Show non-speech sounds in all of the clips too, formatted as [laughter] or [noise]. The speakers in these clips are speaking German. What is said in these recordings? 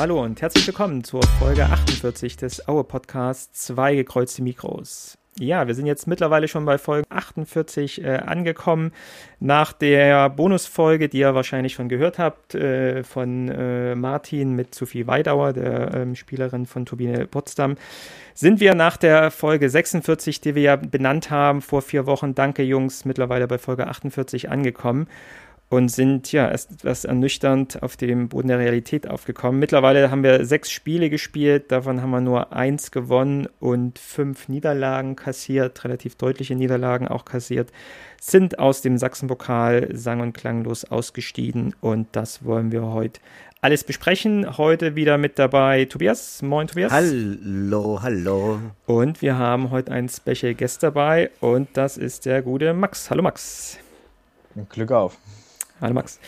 Hallo und herzlich willkommen zur Folge 48 des Aue Podcasts Zwei gekreuzte Mikros. Ja, wir sind jetzt mittlerweile schon bei Folge 48 äh, angekommen. Nach der Bonusfolge, die ihr wahrscheinlich schon gehört habt, äh, von äh, Martin mit Sophie Weidauer, der ähm, Spielerin von Turbine Potsdam, sind wir nach der Folge 46, die wir ja benannt haben vor vier Wochen, danke Jungs, mittlerweile bei Folge 48 angekommen und sind ja etwas ernüchternd auf dem Boden der Realität aufgekommen. Mittlerweile haben wir sechs Spiele gespielt, davon haben wir nur eins gewonnen und fünf Niederlagen kassiert, relativ deutliche Niederlagen auch kassiert, sind aus dem Sachsenpokal sang- und klanglos ausgestiegen und das wollen wir heute alles besprechen. Heute wieder mit dabei Tobias. Moin Tobias. Hallo, hallo. Und wir haben heute einen Special Guest dabei und das ist der gute Max. Hallo Max. Glück auf. Hallo Max.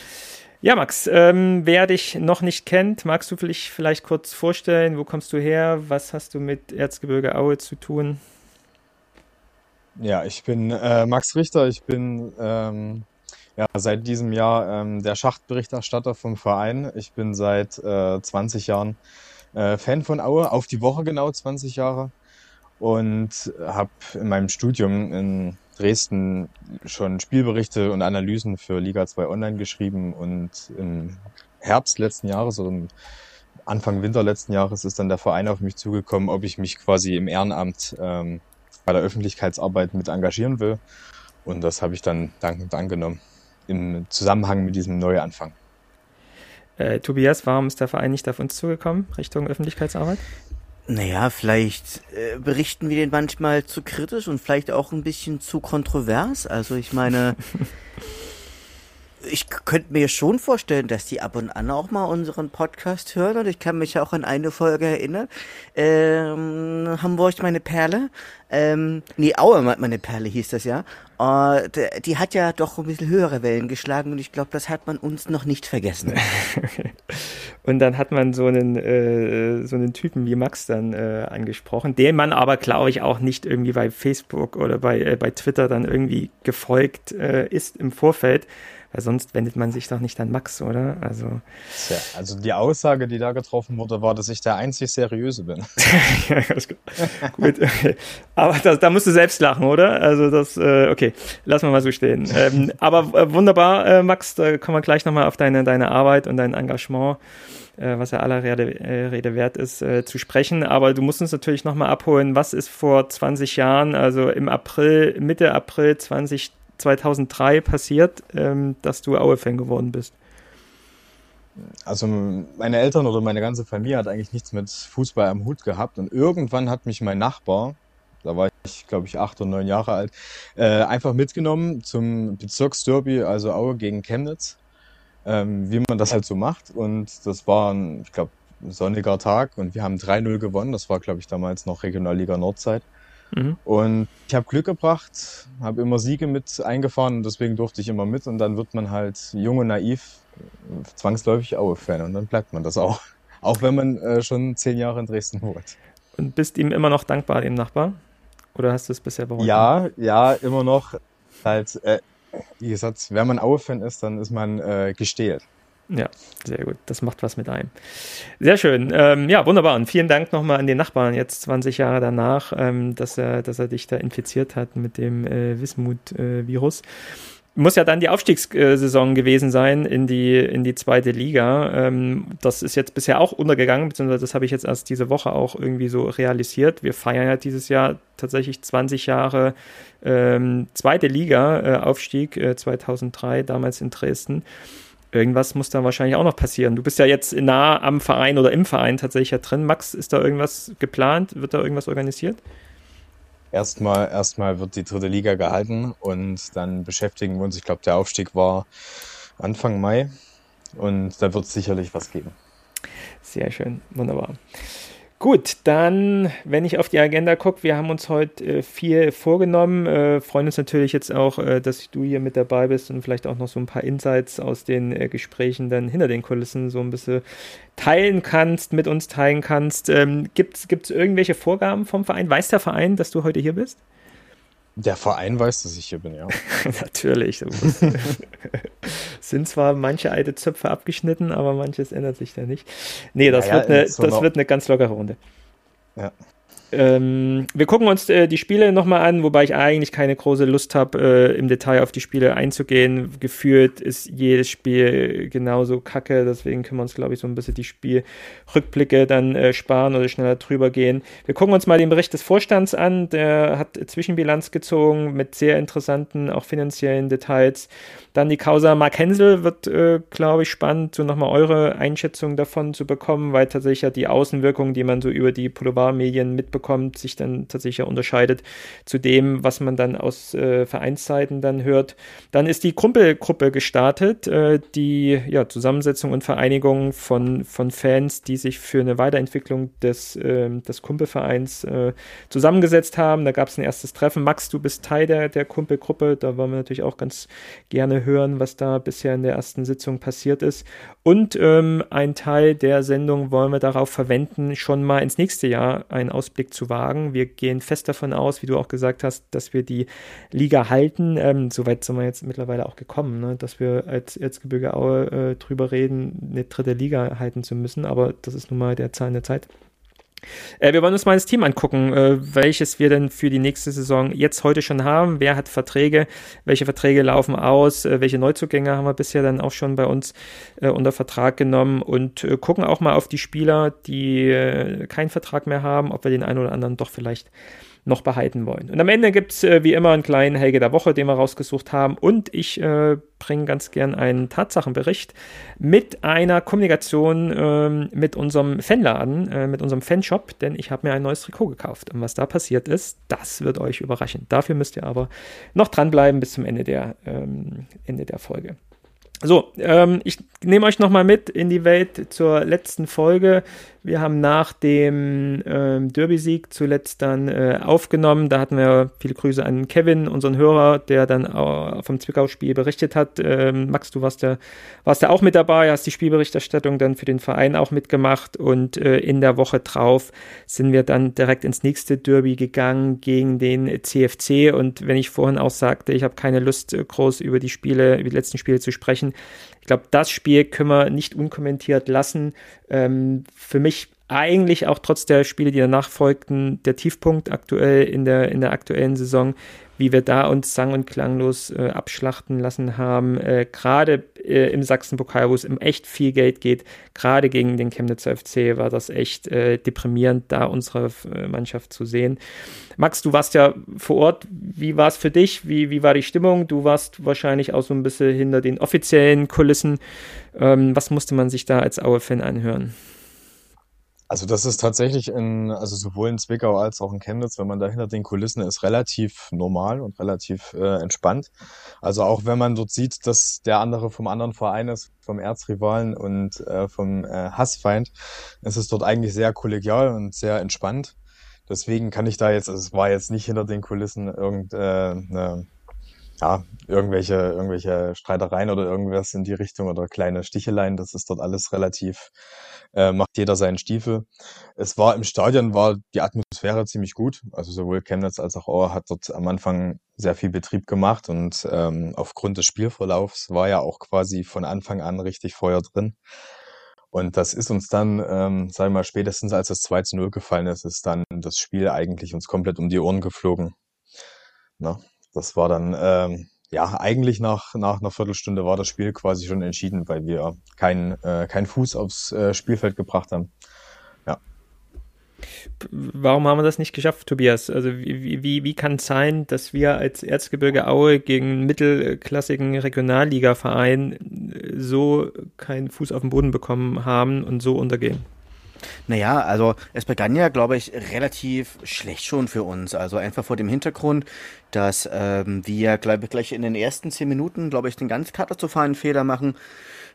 Ja, Max, ähm, wer dich noch nicht kennt, magst du dich vielleicht kurz vorstellen? Wo kommst du her? Was hast du mit Erzgebirge Aue zu tun? Ja, ich bin äh, Max Richter. Ich bin ähm, ja, seit diesem Jahr ähm, der Schachtberichterstatter vom Verein. Ich bin seit äh, 20 Jahren äh, Fan von Aue, auf die Woche genau 20 Jahre. Und habe in meinem Studium in Dresden schon Spielberichte und Analysen für Liga 2 Online geschrieben und im Herbst letzten Jahres oder Anfang Winter letzten Jahres ist dann der Verein auf mich zugekommen, ob ich mich quasi im Ehrenamt ähm, bei der Öffentlichkeitsarbeit mit engagieren will. Und das habe ich dann dankend angenommen im Zusammenhang mit diesem Neuanfang. Äh, Tobias, warum ist der Verein nicht auf uns zugekommen Richtung Öffentlichkeitsarbeit? Naja, vielleicht äh, berichten wir den manchmal zu kritisch und vielleicht auch ein bisschen zu kontrovers. Also ich meine, [laughs] ich könnte mir schon vorstellen, dass die ab und an auch mal unseren Podcast hören und ich kann mich auch an eine Folge erinnern. Ähm, Hamburg meine Perle. Ähm, nee, Aue meine Perle hieß das ja. Uh, die hat ja doch ein bisschen höhere Wellen geschlagen und ich glaube, das hat man uns noch nicht vergessen. [laughs] und dann hat man so einen, äh, so einen Typen wie Max dann äh, angesprochen, dem man aber, glaube ich, auch nicht irgendwie bei Facebook oder bei, äh, bei Twitter dann irgendwie gefolgt äh, ist im Vorfeld weil sonst wendet man sich doch nicht an Max, oder? Also, Tja, also die Aussage, die da getroffen wurde, war, dass ich der einzig Seriöse bin. [laughs] ja, gut. gut. Aber das, da musst du selbst lachen, oder? Also das, äh, okay, lassen wir mal so stehen. Ähm, aber äh, wunderbar, äh, Max, da kommen wir gleich nochmal auf deine, deine Arbeit und dein Engagement was ja aller Rede, Rede wert ist, äh, zu sprechen. Aber du musst uns natürlich nochmal abholen, was ist vor 20 Jahren, also im April, Mitte April 2020, 2003 passiert, ähm, dass du Aue-Fan geworden bist? Also meine Eltern oder meine ganze Familie hat eigentlich nichts mit Fußball am Hut gehabt. Und irgendwann hat mich mein Nachbar, da war ich glaube ich acht oder neun Jahre alt, äh, einfach mitgenommen zum Bezirksderby, also Aue gegen Chemnitz, ähm, wie man das halt so macht. Und das war, ein, ich glaube, sonniger Tag. Und wir haben 3-0 gewonnen, das war glaube ich damals noch Regionalliga Nordzeit. Mhm. Und ich habe Glück gebracht, habe immer Siege mit eingefahren und deswegen durfte ich immer mit. Und dann wird man halt jung und naiv, zwangsläufig Aue-Fan. Und dann bleibt man das auch. [laughs] Auch wenn man äh, schon zehn Jahre in Dresden wohnt. Und bist ihm immer noch dankbar, dem Nachbar? Oder hast du es bisher bereut? Ja, ja, immer noch. Halt, äh, wie gesagt, wenn man Aue-Fan ist, dann ist man äh, gestählt. Ja, sehr gut. Das macht was mit einem. Sehr schön. Ähm, ja, wunderbar. Und vielen Dank nochmal an den Nachbarn, jetzt 20 Jahre danach, ähm, dass, er, dass er dich da infiziert hat mit dem äh, Wismut-Virus. Äh, muss ja dann die Aufstiegssaison gewesen sein in die, in die zweite Liga. Ähm, das ist jetzt bisher auch untergegangen, beziehungsweise das habe ich jetzt erst diese Woche auch irgendwie so realisiert. Wir feiern ja dieses Jahr tatsächlich 20 Jahre ähm, zweite Liga-Aufstieg äh, 2003, äh, damals in Dresden irgendwas muss da wahrscheinlich auch noch passieren. Du bist ja jetzt nah am Verein oder im Verein tatsächlich ja drin. Max, ist da irgendwas geplant? Wird da irgendwas organisiert? Erstmal, erstmal wird die dritte Liga gehalten und dann beschäftigen wir uns. Ich glaube, der Aufstieg war Anfang Mai und da wird es sicherlich was geben. Sehr schön, wunderbar. Gut, dann, wenn ich auf die Agenda gucke, wir haben uns heute äh, viel vorgenommen, äh, freuen uns natürlich jetzt auch, äh, dass du hier mit dabei bist und vielleicht auch noch so ein paar Insights aus den äh, Gesprächen dann hinter den Kulissen so ein bisschen teilen kannst, mit uns teilen kannst. Ähm, Gibt es irgendwelche Vorgaben vom Verein? Weiß der Verein, dass du heute hier bist? Der Verein weiß, dass ich hier bin, ja. [laughs] Natürlich. [laughs] sind zwar manche alte Zöpfe abgeschnitten, aber manches ändert sich da nicht. Nee, das, naja, wird, eine, so das wird eine ganz lockere Runde. Ja. Ähm, wir gucken uns äh, die Spiele nochmal an, wobei ich eigentlich keine große Lust habe, äh, im Detail auf die Spiele einzugehen. Gefühlt ist jedes Spiel genauso kacke, deswegen können wir uns, glaube ich, so ein bisschen die Spielrückblicke dann äh, sparen oder schneller drüber gehen. Wir gucken uns mal den Bericht des Vorstands an, der hat Zwischenbilanz gezogen mit sehr interessanten, auch finanziellen Details. Dann die Causa Mark Hensel wird, äh, glaube ich, spannend, so nochmal eure Einschätzung davon zu bekommen, weil tatsächlich ja die Außenwirkung, die man so über die Boulevardmedien mitbekommt, sich dann tatsächlich ja unterscheidet zu dem, was man dann aus äh, Vereinsseiten dann hört. Dann ist die Krumpelgruppe gestartet, äh, die ja, Zusammensetzung und Vereinigung von, von Fans, die sich für eine Weiterentwicklung des, äh, des Kumpelvereins äh, zusammengesetzt haben. Da gab es ein erstes Treffen. Max, du bist Teil der, der Kumpelgruppe, da wollen wir natürlich auch ganz gerne hören, was da bisher in der ersten Sitzung passiert ist. Und ähm, ein Teil der Sendung wollen wir darauf verwenden, schon mal ins nächste Jahr einen Ausblick zu wagen. Wir gehen fest davon aus, wie du auch gesagt hast, dass wir die Liga halten. Ähm, Soweit sind wir jetzt mittlerweile auch gekommen, ne? dass wir als Erzgebirge Aue äh, drüber reden, eine dritte Liga halten zu müssen. Aber das ist nun mal der Zahn der Zeit. Äh, wir wollen uns mal das Team angucken, äh, welches wir denn für die nächste Saison jetzt heute schon haben. Wer hat Verträge? Welche Verträge laufen aus? Äh, welche Neuzugänge haben wir bisher dann auch schon bei uns äh, unter Vertrag genommen? Und äh, gucken auch mal auf die Spieler, die äh, keinen Vertrag mehr haben, ob wir den einen oder anderen doch vielleicht noch behalten wollen. Und am Ende gibt es äh, wie immer einen kleinen Helge der Woche, den wir rausgesucht haben. Und ich äh, bringe ganz gern einen Tatsachenbericht mit einer Kommunikation ähm, mit unserem Fanladen, äh, mit unserem Fanshop, denn ich habe mir ein neues Trikot gekauft. Und was da passiert ist, das wird euch überraschen. Dafür müsst ihr aber noch dranbleiben bis zum Ende der, ähm, Ende der Folge. So, ähm, ich nehme euch nochmal mit in die Welt zur letzten Folge. Wir haben nach dem ähm, Derby-Sieg zuletzt dann äh, aufgenommen. Da hatten wir viele Grüße an Kevin, unseren Hörer, der dann auch vom Zwickau-Spiel berichtet hat. Ähm, Max, du warst ja, warst ja auch mit dabei, hast die Spielberichterstattung dann für den Verein auch mitgemacht. Und äh, in der Woche drauf sind wir dann direkt ins nächste Derby gegangen gegen den CFC. Und wenn ich vorhin auch sagte, ich habe keine Lust, äh, groß über die Spiele, über die letzten Spiele zu sprechen, ich glaube, das Spiel können wir nicht unkommentiert lassen. Ähm, für mich eigentlich auch trotz der Spiele, die danach folgten, der Tiefpunkt aktuell in der, in der aktuellen Saison wie wir da uns sang- und klanglos äh, abschlachten lassen haben, äh, gerade äh, im Sachsen-Pokal, wo es um echt viel Geld geht, gerade gegen den Chemnitzer FC, war das echt äh, deprimierend, da unsere äh, Mannschaft zu sehen. Max, du warst ja vor Ort. Wie war es für dich? Wie, wie war die Stimmung? Du warst wahrscheinlich auch so ein bisschen hinter den offiziellen Kulissen. Ähm, was musste man sich da als Aue-Fan anhören? Also das ist tatsächlich in, also sowohl in Zwickau als auch in Chemnitz, wenn man da hinter den Kulissen ist, relativ normal und relativ äh, entspannt. Also auch wenn man dort sieht, dass der andere vom anderen Verein ist, vom Erzrivalen und äh, vom äh, Hassfeind, ist es dort eigentlich sehr kollegial und sehr entspannt. Deswegen kann ich da jetzt, also es war jetzt nicht hinter den Kulissen irgendeine äh, ja, irgendwelche, irgendwelche Streitereien oder irgendwas in die Richtung oder kleine Sticheleien, das ist dort alles relativ, äh, macht jeder seinen Stiefel. Es war im Stadion, war die Atmosphäre ziemlich gut. Also sowohl Chemnitz als auch Auer hat dort am Anfang sehr viel Betrieb gemacht und ähm, aufgrund des Spielverlaufs war ja auch quasi von Anfang an richtig Feuer drin. Und das ist uns dann, ähm, sagen wir mal, spätestens als das 2 zu 0 gefallen ist, ist dann das Spiel eigentlich uns komplett um die Ohren geflogen. Na? Das war dann, ähm, ja, eigentlich nach, nach einer Viertelstunde war das Spiel quasi schon entschieden, weil wir keinen äh, keinen Fuß aufs äh, Spielfeld gebracht haben. Ja. Warum haben wir das nicht geschafft, Tobias? Also wie, wie, wie kann es sein, dass wir als Erzgebirge Aue gegen mittelklassigen Regionalliga-Verein so keinen Fuß auf den Boden bekommen haben und so untergehen? Naja, also es begann ja, glaube ich, relativ schlecht schon für uns. Also einfach vor dem Hintergrund, dass ähm, wir, glaube ich, gleich in den ersten zehn Minuten, glaube ich, den ganz katastrophalen Fehler machen,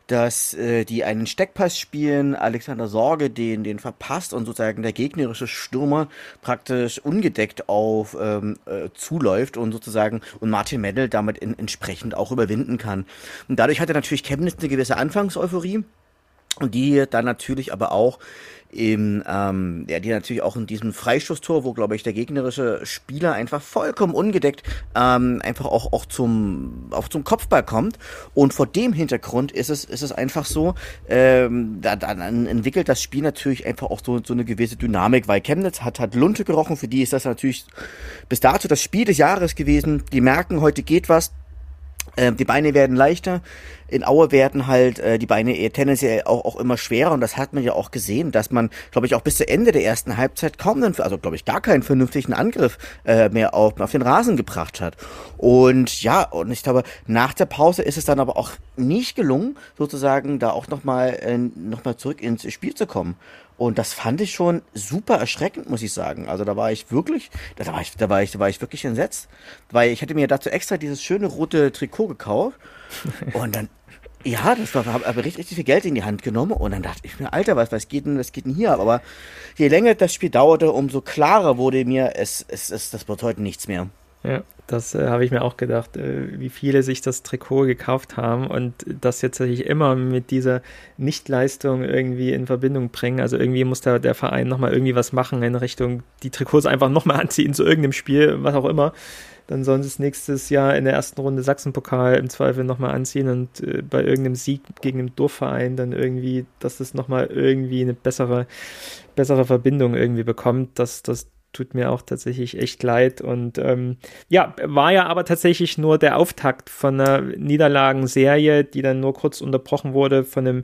dass äh, die einen Steckpass spielen, Alexander Sorge den, den verpasst und sozusagen der gegnerische Stürmer praktisch ungedeckt auf ähm, äh, zuläuft und sozusagen und Martin Mendel damit in, entsprechend auch überwinden kann. Und dadurch hatte natürlich Chemnitz eine gewisse Anfangseuphorie Und die dann natürlich aber auch im, ähm, ja, die natürlich auch in diesem Freistoßtor, wo, glaube ich, der gegnerische Spieler einfach vollkommen ungedeckt ähm, einfach auch, auch, zum, auch zum Kopfball kommt. Und vor dem Hintergrund ist es, ist es einfach so, ähm, da, dann entwickelt das Spiel natürlich einfach auch so, so eine gewisse Dynamik, weil Chemnitz hat, hat Lunte gerochen, für die ist das natürlich bis dato das Spiel des Jahres gewesen. Die merken, heute geht was, ähm, die Beine werden leichter. In Aue werden halt äh, die Beine eher tendenziell auch, auch immer schwerer und das hat man ja auch gesehen, dass man, glaube ich, auch bis zu Ende der ersten Halbzeit kaum einen, also glaube ich, gar keinen vernünftigen Angriff äh, mehr auf, auf den Rasen gebracht hat. Und ja, und ich glaube, nach der Pause ist es dann aber auch nicht gelungen, sozusagen da auch nochmal äh, noch zurück ins Spiel zu kommen. Und das fand ich schon super erschreckend, muss ich sagen. Also da war ich wirklich, da war ich, da war ich, da war ich wirklich entsetzt, weil ich hatte mir dazu extra dieses schöne rote Trikot gekauft [laughs] und dann, ja, das war, habe aber richtig, richtig viel Geld in die Hand genommen und dann dachte ich mir, Alter, was, was geht denn, was geht denn hier? Aber je länger das Spiel dauerte, umso klarer wurde mir, es, es, es das wird heute nichts mehr. Ja, das äh, habe ich mir auch gedacht, äh, wie viele sich das Trikot gekauft haben und das jetzt natürlich immer mit dieser Nichtleistung irgendwie in Verbindung bringen. Also irgendwie muss der, der Verein nochmal irgendwie was machen in Richtung, die Trikots einfach nochmal anziehen zu irgendeinem Spiel, was auch immer. Dann sollen sie es nächstes Jahr in der ersten Runde Sachsenpokal im Zweifel nochmal anziehen und äh, bei irgendeinem Sieg gegen einen Dorfverein dann irgendwie, dass es nochmal irgendwie eine bessere, bessere Verbindung irgendwie bekommt, dass das tut mir auch tatsächlich echt leid. Und ähm, ja, war ja aber tatsächlich nur der Auftakt von einer Niederlagenserie, die dann nur kurz unterbrochen wurde von einem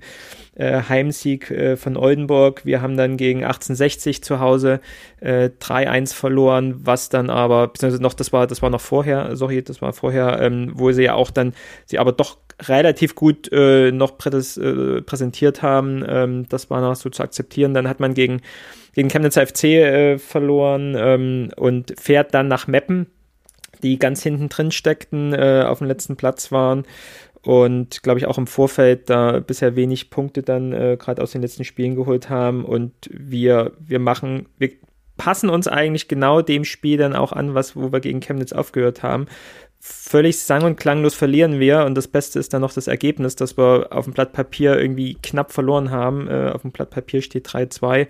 äh, Heimsieg äh, von Oldenburg. Wir haben dann gegen 1860 zu Hause äh, 3-1 verloren, was dann aber, beziehungsweise noch, das war, das war noch vorher, sorry, das war vorher, ähm, wo sie ja auch dann, sie aber doch relativ gut äh, noch präs, äh, präsentiert haben. Ähm, das war noch so zu akzeptieren. Dann hat man gegen gegen Chemnitzer FC äh, verloren ähm, und fährt dann nach Meppen, die ganz hinten drin steckten, äh, auf dem letzten Platz waren und glaube ich auch im Vorfeld da bisher wenig Punkte dann äh, gerade aus den letzten Spielen geholt haben und wir wir machen wir passen uns eigentlich genau dem Spiel dann auch an, was wo wir gegen Chemnitz aufgehört haben. Völlig sang- und klanglos verlieren wir und das Beste ist dann noch das Ergebnis, dass wir auf dem Blatt Papier irgendwie knapp verloren haben. Äh, auf dem Blatt Papier steht 3-2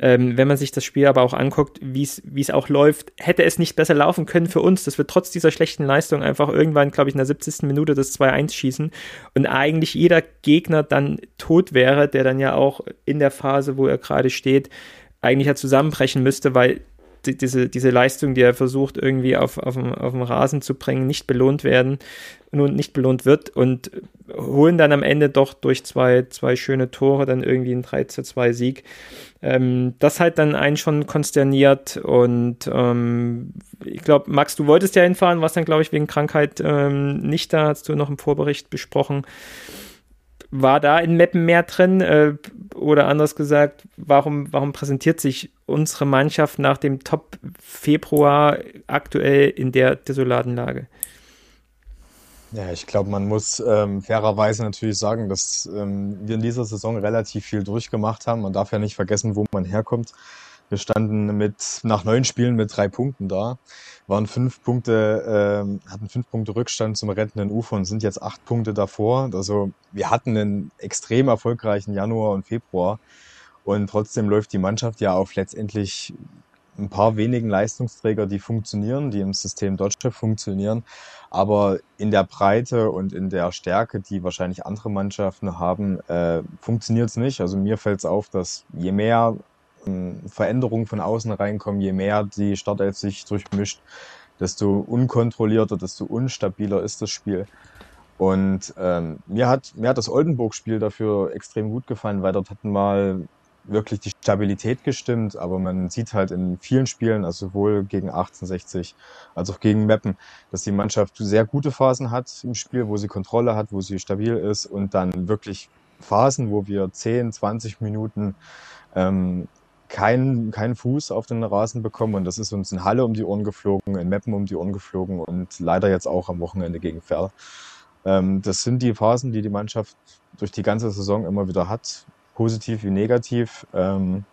ähm, wenn man sich das Spiel aber auch anguckt, wie es auch läuft, hätte es nicht besser laufen können für uns, dass wir trotz dieser schlechten Leistung einfach irgendwann, glaube ich, in der 70. Minute das 2-1 schießen und eigentlich jeder Gegner dann tot wäre, der dann ja auch in der Phase, wo er gerade steht, eigentlich ja zusammenbrechen müsste, weil die, diese, diese Leistung, die er versucht, irgendwie auf, auf, dem, auf dem Rasen zu bringen, nicht belohnt werden, nun nicht belohnt wird und holen dann am Ende doch durch zwei, zwei schöne Tore dann irgendwie einen 3 zu 2 Sieg. Ähm, das hat dann einen schon konsterniert und ähm, ich glaube, Max, du wolltest ja hinfahren, warst dann, glaube ich, wegen Krankheit ähm, nicht da, hast du noch im Vorbericht besprochen. War da in Meppen mehr drin? Äh, oder anders gesagt, warum, warum präsentiert sich unsere Mannschaft nach dem Top Februar aktuell in der desolaten Lage? Ja, ich glaube, man muss ähm, fairerweise natürlich sagen, dass ähm, wir in dieser Saison relativ viel durchgemacht haben. Man darf ja nicht vergessen, wo man herkommt. Wir standen mit nach neun Spielen mit drei Punkten da, waren fünf Punkte, ähm, hatten fünf Punkte Rückstand zum rettenden Ufer und sind jetzt acht Punkte davor. Also wir hatten einen extrem erfolgreichen Januar und Februar und trotzdem läuft die Mannschaft ja auf letztendlich ein paar wenigen Leistungsträger, die funktionieren, die im System Deutsche funktionieren. Aber in der Breite und in der Stärke, die wahrscheinlich andere Mannschaften haben, äh, funktioniert es nicht. Also mir fällt es auf, dass je mehr äh, Veränderungen von außen reinkommen, je mehr die Startelf sich durchmischt, desto unkontrollierter, desto unstabiler ist das Spiel. Und ähm, mir hat mir hat das Oldenburg-Spiel dafür extrem gut gefallen, weil dort hatten mal wirklich die Stabilität gestimmt, aber man sieht halt in vielen Spielen, also sowohl gegen 1860 als auch gegen Meppen, dass die Mannschaft sehr gute Phasen hat im Spiel, wo sie Kontrolle hat, wo sie stabil ist und dann wirklich Phasen, wo wir 10, 20 Minuten ähm, keinen keinen Fuß auf den Rasen bekommen und das ist uns in Halle um die Ohren geflogen, in Meppen um die Ohren geflogen und leider jetzt auch am Wochenende gegen Ferl. Ähm, das sind die Phasen, die die Mannschaft durch die ganze Saison immer wieder hat positiv wie negativ. Ähm,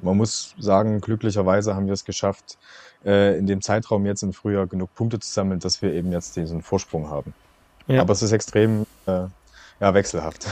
man muss sagen, glücklicherweise haben wir es geschafft, äh, in dem Zeitraum jetzt im Frühjahr genug Punkte zu sammeln, dass wir eben jetzt diesen Vorsprung haben. Ja. Aber es ist extrem äh, ja, wechselhaft.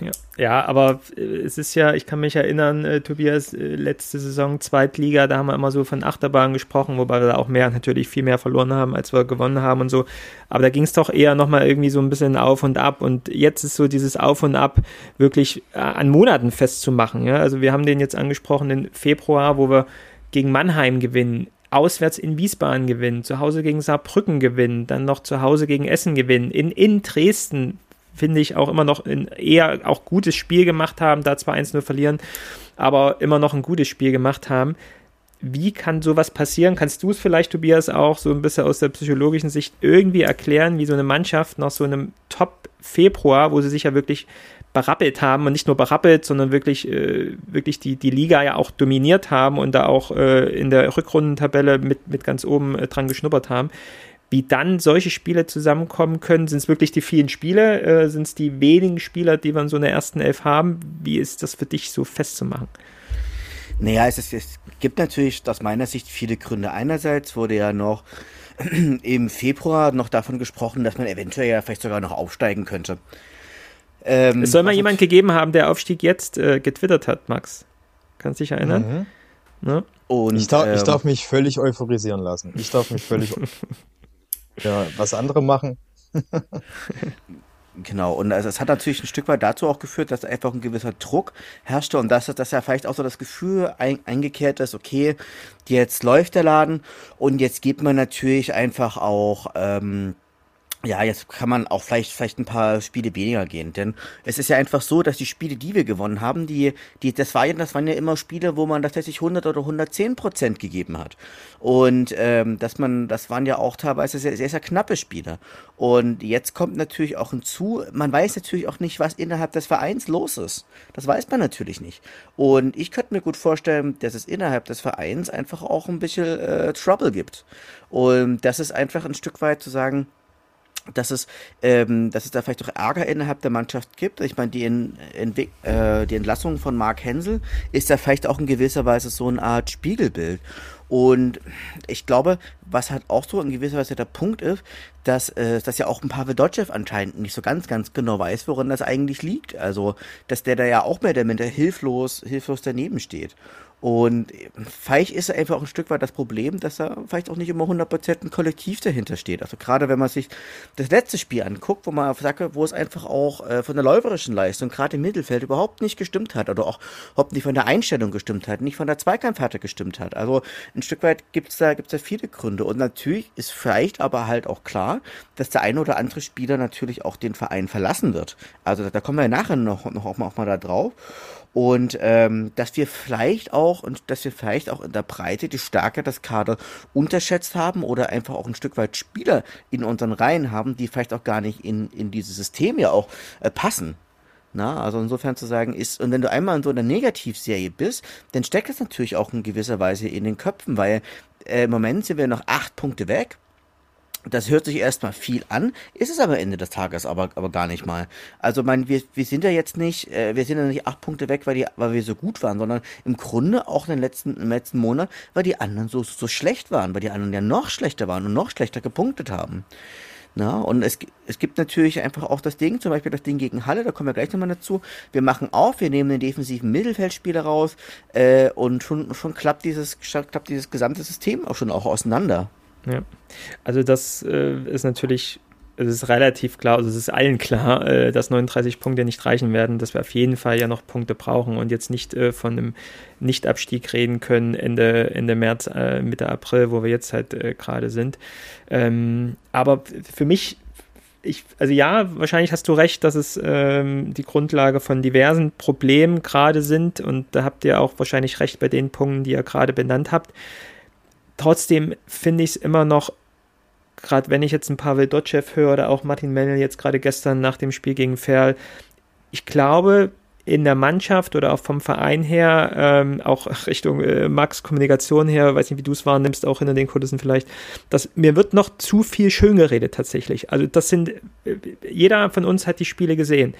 Ja, ja, aber äh, es ist ja, ich kann mich erinnern, äh, Tobias, äh, letzte Saison Zweitliga, da haben wir immer so von Achterbahn gesprochen, wobei wir da auch mehr, natürlich viel mehr verloren haben, als wir gewonnen haben und so. Aber da ging es doch eher nochmal irgendwie so ein bisschen auf und ab. Und jetzt ist so dieses Auf und Ab wirklich äh, an Monaten festzumachen. Ja? Also wir haben den jetzt angesprochen, den Februar, wo wir gegen Mannheim gewinnen, auswärts in Wiesbaden gewinnen, zu Hause gegen Saarbrücken gewinnen, dann noch zu Hause gegen Essen gewinnen, in, in Dresden finde ich auch immer noch ein eher auch gutes Spiel gemacht haben, da zwar 1-0 verlieren, aber immer noch ein gutes Spiel gemacht haben. Wie kann sowas passieren? Kannst du es vielleicht, Tobias, auch so ein bisschen aus der psychologischen Sicht irgendwie erklären, wie so eine Mannschaft nach so einem Top-Februar, wo sie sich ja wirklich berappelt haben und nicht nur berappelt, sondern wirklich, äh, wirklich die, die Liga ja auch dominiert haben und da auch äh, in der Rückrundentabelle mit, mit ganz oben äh, dran geschnuppert haben. Wie dann solche Spiele zusammenkommen können, sind es wirklich die vielen Spiele, äh, sind es die wenigen Spieler, die wir in so einer ersten Elf haben? Wie ist das für dich so festzumachen? Naja, es, ist, es gibt natürlich aus meiner Sicht viele Gründe. Einerseits wurde ja noch [clears throat] im Februar noch davon gesprochen, dass man eventuell ja vielleicht sogar noch aufsteigen könnte. Ähm, es soll mal jemand gegeben haben, der Aufstieg jetzt äh, getwittert hat, Max. Kannst dich erinnern? Mhm. Ne? Und, ich, darf, ähm, ich darf mich völlig euphorisieren lassen. Ich darf mich völlig. [laughs] ja, was andere machen. [laughs] Genau, und also es hat natürlich ein Stück weit dazu auch geführt, dass einfach ein gewisser Druck herrschte und dass, dass ja vielleicht auch so das Gefühl ein, eingekehrt ist, okay, jetzt läuft der Laden und jetzt gibt man natürlich einfach auch ähm, ja, jetzt kann man auch vielleicht, vielleicht ein paar Spiele weniger gehen, denn es ist ja einfach so, dass die Spiele, die wir gewonnen haben, die, die, das war ja, das waren ja immer Spiele, wo man tatsächlich 100 oder 110 Prozent gegeben hat. Und, ähm, dass man, das waren ja auch teilweise sehr, sehr, sehr knappe Spiele. Und jetzt kommt natürlich auch hinzu, man weiß natürlich auch nicht, was innerhalb des Vereins los ist. Das weiß man natürlich nicht. Und ich könnte mir gut vorstellen, dass es innerhalb des Vereins einfach auch ein bisschen äh, Trouble gibt. Und das ist einfach ein Stück weit zu sagen, dass es, ähm, dass es da vielleicht auch Ärger innerhalb der Mannschaft gibt. Ich meine, die, in, in, äh, die Entlassung von Mark Hensel ist da vielleicht auch in gewisser Weise so eine Art Spiegelbild. Und ich glaube, was halt auch so in gewisser Weise der Punkt ist, dass, äh, dass ja auch ein Pavel Dotschew anscheinend nicht so ganz, ganz genau weiß, woran das eigentlich liegt. Also, dass der da ja auch mehr oder minder hilflos, hilflos daneben steht. Und vielleicht ist einfach auch ein Stück weit das Problem, dass da vielleicht auch nicht immer 100% ein Kollektiv dahinter steht. Also gerade wenn man sich das letzte Spiel anguckt, wo man sagt, wo es einfach auch äh, von der läuferischen Leistung gerade im Mittelfeld überhaupt nicht gestimmt hat oder auch überhaupt nicht von der Einstellung gestimmt hat, nicht von der Zweikampfhärte gestimmt hat. Also ein Stück weit gibt's da, gibt's da viele Gründe. Und natürlich ist vielleicht aber halt auch klar, dass der eine oder andere Spieler natürlich auch den Verein verlassen wird. Also da kommen wir nachher noch, noch auch mal, auch mal da drauf. Und ähm, dass wir vielleicht auch und dass wir vielleicht auch in der Breite die Stärke des Kader unterschätzt haben oder einfach auch ein Stück weit Spieler in unseren Reihen haben, die vielleicht auch gar nicht in, in dieses System ja auch äh, passen. Na, also insofern zu sagen ist, und wenn du einmal in so einer Negativserie bist, dann steckt das natürlich auch in gewisser Weise in den Köpfen, weil äh, im Moment sind wir noch acht Punkte weg das hört sich erstmal viel an, ist es aber Ende des Tages aber, aber gar nicht mal. Also, mein, wir, wir sind ja jetzt nicht, äh, wir sind ja nicht acht Punkte weg, weil, die, weil wir so gut waren, sondern im Grunde auch in den letzten, im letzten Monat, weil die anderen so, so schlecht waren, weil die anderen ja noch schlechter waren und noch schlechter gepunktet haben. Na, und es, es gibt natürlich einfach auch das Ding, zum Beispiel das Ding gegen Halle, da kommen wir gleich nochmal dazu. Wir machen auf, wir nehmen den defensiven Mittelfeldspieler raus äh, und schon, schon klappt, dieses, klappt dieses gesamte System auch schon auch auseinander. Ja, also das äh, ist natürlich, es ist relativ klar, also es ist allen klar, äh, dass 39 Punkte nicht reichen werden, dass wir auf jeden Fall ja noch Punkte brauchen und jetzt nicht äh, von einem Nichtabstieg reden können Ende, Ende März, äh, Mitte April, wo wir jetzt halt äh, gerade sind. Ähm, aber für mich ich, also ja, wahrscheinlich hast du recht, dass es ähm, die Grundlage von diversen Problemen gerade sind und da habt ihr auch wahrscheinlich recht bei den Punkten, die ihr gerade benannt habt trotzdem finde ich es immer noch, gerade wenn ich jetzt ein Pavel Dotschew höre oder auch Martin Mennel jetzt gerade gestern nach dem Spiel gegen Ferl, ich glaube, in der Mannschaft oder auch vom Verein her, ähm, auch Richtung äh, Max Kommunikation her, weiß nicht, wie du es wahrnimmst, auch hinter den Kulissen vielleicht, dass mir wird noch zu viel schön geredet tatsächlich. Also das sind, äh, jeder von uns hat die Spiele gesehen.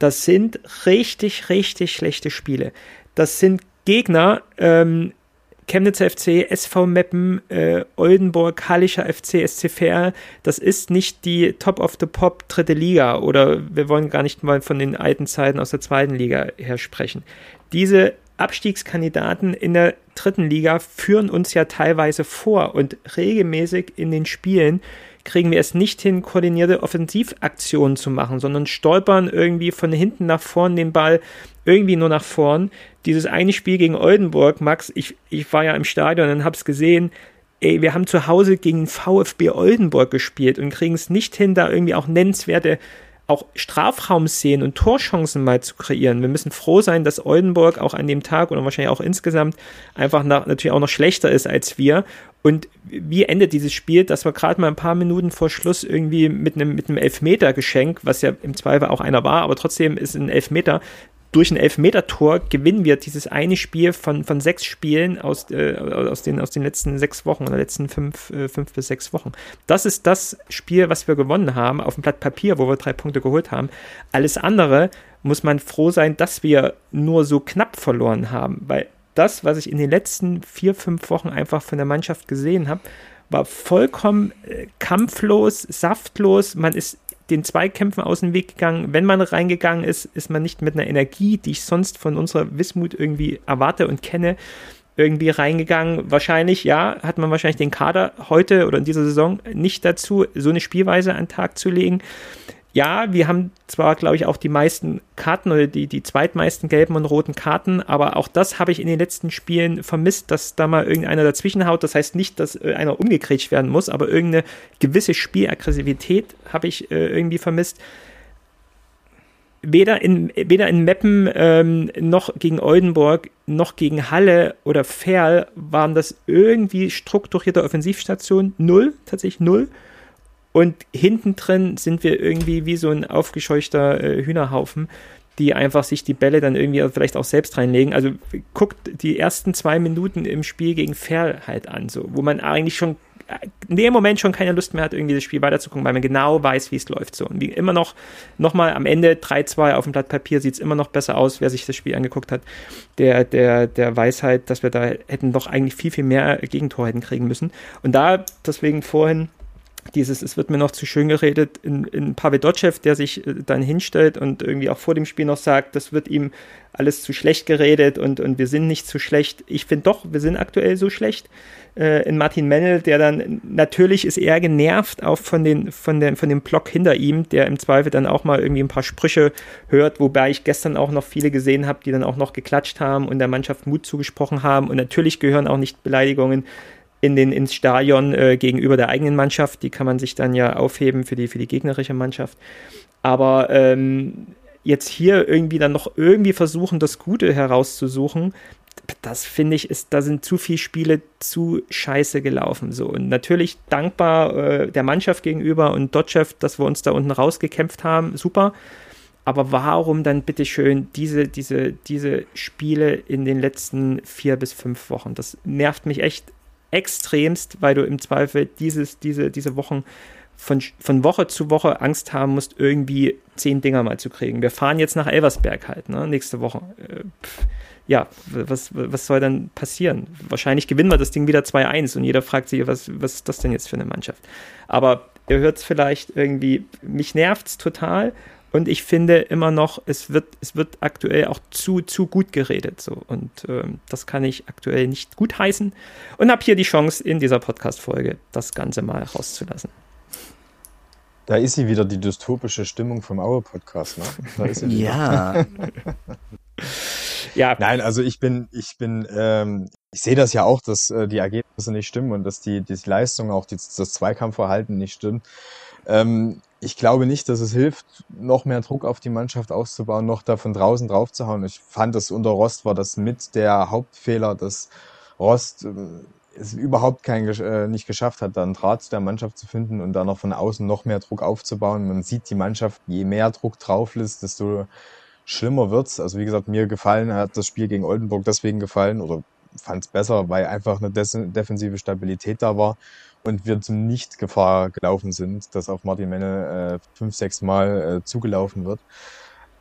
Das sind richtig, richtig schlechte Spiele. Das sind Gegner, ähm, Chemnitzer FC, SV Meppen, äh, Oldenburg, Hallischer FC, SC Verl, das ist nicht die Top of the Pop dritte Liga oder wir wollen gar nicht mal von den alten Zeiten aus der zweiten Liga her sprechen. Diese Abstiegskandidaten in der dritten Liga führen uns ja teilweise vor und regelmäßig in den Spielen kriegen wir es nicht hin, koordinierte Offensivaktionen zu machen, sondern stolpern irgendwie von hinten nach vorn den Ball irgendwie nur nach vorn. Dieses eine Spiel gegen Oldenburg, Max, ich, ich war ja im Stadion und hab's gesehen, ey, wir haben zu Hause gegen VfB Oldenburg gespielt und kriegen es nicht hin, da irgendwie auch nennenswerte auch Strafraumszenen und Torchancen mal zu kreieren. Wir müssen froh sein, dass Oldenburg auch an dem Tag oder wahrscheinlich auch insgesamt einfach nach, natürlich auch noch schlechter ist als wir. Und wie endet dieses Spiel, dass wir gerade mal ein paar Minuten vor Schluss irgendwie mit einem, mit einem Elfmeter-Geschenk, was ja im Zweifel auch einer war, aber trotzdem ist ein Elfmeter, durch ein Elfmeter-Tor gewinnen wir dieses eine Spiel von, von sechs Spielen aus, äh, aus, den, aus den letzten sechs Wochen oder letzten fünf, äh, fünf bis sechs Wochen. Das ist das Spiel, was wir gewonnen haben, auf dem Blatt Papier, wo wir drei Punkte geholt haben. Alles andere muss man froh sein, dass wir nur so knapp verloren haben, weil das, was ich in den letzten vier, fünf Wochen einfach von der Mannschaft gesehen habe, war vollkommen äh, kampflos, saftlos. Man ist den Zweikämpfen aus dem Weg gegangen. Wenn man reingegangen ist, ist man nicht mit einer Energie, die ich sonst von unserer Wismut irgendwie erwarte und kenne, irgendwie reingegangen. Wahrscheinlich, ja, hat man wahrscheinlich den Kader heute oder in dieser Saison nicht dazu, so eine Spielweise an den Tag zu legen ja, wir haben zwar, glaube ich, auch die meisten Karten oder die, die zweitmeisten gelben und roten Karten, aber auch das habe ich in den letzten Spielen vermisst, dass da mal irgendeiner dazwischen haut. Das heißt nicht, dass äh, einer umgekriegt werden muss, aber irgendeine gewisse Spielaggressivität habe ich äh, irgendwie vermisst. Weder in, weder in Meppen ähm, noch gegen Oldenburg noch gegen Halle oder Ferl waren das irgendwie strukturierte Offensivstationen. Null, tatsächlich null. Und hinten drin sind wir irgendwie wie so ein aufgescheuchter äh, Hühnerhaufen, die einfach sich die Bälle dann irgendwie vielleicht auch selbst reinlegen. Also guckt die ersten zwei Minuten im Spiel gegen Ferl halt an, so, wo man eigentlich schon äh, in dem Moment schon keine Lust mehr hat, irgendwie das Spiel weiterzugucken, weil man genau weiß, wie es läuft. So. Und wie immer noch, nochmal am Ende 3-2 auf dem Blatt Papier sieht es immer noch besser aus, wer sich das Spiel angeguckt hat. Der, der, der weiß halt, dass wir da hätten doch eigentlich viel, viel mehr Gegentor hätten kriegen müssen. Und da, deswegen vorhin, dieses, es wird mir noch zu schön geredet, in, in Pavel Dotschew, der sich äh, dann hinstellt und irgendwie auch vor dem Spiel noch sagt, das wird ihm alles zu schlecht geredet und, und wir sind nicht zu schlecht. Ich finde doch, wir sind aktuell so schlecht. Äh, in Martin Mennel, der dann natürlich ist eher genervt auch von, den, von, den, von dem Block hinter ihm, der im Zweifel dann auch mal irgendwie ein paar Sprüche hört, wobei ich gestern auch noch viele gesehen habe, die dann auch noch geklatscht haben und der Mannschaft Mut zugesprochen haben. Und natürlich gehören auch nicht Beleidigungen in den, ins Stadion äh, gegenüber der eigenen Mannschaft. Die kann man sich dann ja aufheben für die, für die gegnerische Mannschaft. Aber ähm, jetzt hier irgendwie dann noch irgendwie versuchen, das Gute herauszusuchen, das finde ich, ist, da sind zu viele Spiele zu scheiße gelaufen. So. Und natürlich dankbar äh, der Mannschaft gegenüber und Dotchev, dass wir uns da unten rausgekämpft haben. Super. Aber warum dann bitteschön diese, diese, diese Spiele in den letzten vier bis fünf Wochen? Das nervt mich echt extremst, weil du im Zweifel dieses, diese, diese Wochen von, von Woche zu Woche Angst haben musst, irgendwie zehn Dinger mal zu kriegen. Wir fahren jetzt nach Elversberg halt, ne, nächste Woche. Äh, ja, was, was soll dann passieren? Wahrscheinlich gewinnen wir das Ding wieder 2-1 und jeder fragt sich, was, was ist das denn jetzt für eine Mannschaft? Aber ihr hört es vielleicht irgendwie, mich nervt es total und ich finde immer noch, es wird, es wird aktuell auch zu, zu gut geredet. So. Und ähm, das kann ich aktuell nicht gut heißen. Und habe hier die Chance, in dieser Podcast-Folge das Ganze mal rauszulassen. Da ist sie wieder, die dystopische Stimmung vom Aue-Podcast, ne? Ja. [laughs] ja. Nein, also ich bin, ich bin, ähm, ich sehe das ja auch, dass äh, die Ergebnisse nicht stimmen und dass die, die Leistung, auch die, das Zweikampfverhalten nicht stimmt. Ähm, ich glaube nicht, dass es hilft, noch mehr Druck auf die Mannschaft auszubauen, noch da von draußen drauf zu hauen. Ich fand, dass unter Rost war das mit der Hauptfehler, dass Rost äh, es überhaupt kein, äh, nicht geschafft hat, da einen Draht zu der Mannschaft zu finden und dann noch von außen noch mehr Druck aufzubauen. Man sieht die Mannschaft, je mehr Druck drauf ist, desto schlimmer wird's. Also wie gesagt, mir gefallen hat das Spiel gegen Oldenburg deswegen gefallen oder fand es besser, weil einfach eine defensive Stabilität da war und wir zum Nicht-Gefahr gelaufen sind, dass auf Martin Menne äh, fünf, sechs Mal äh, zugelaufen wird.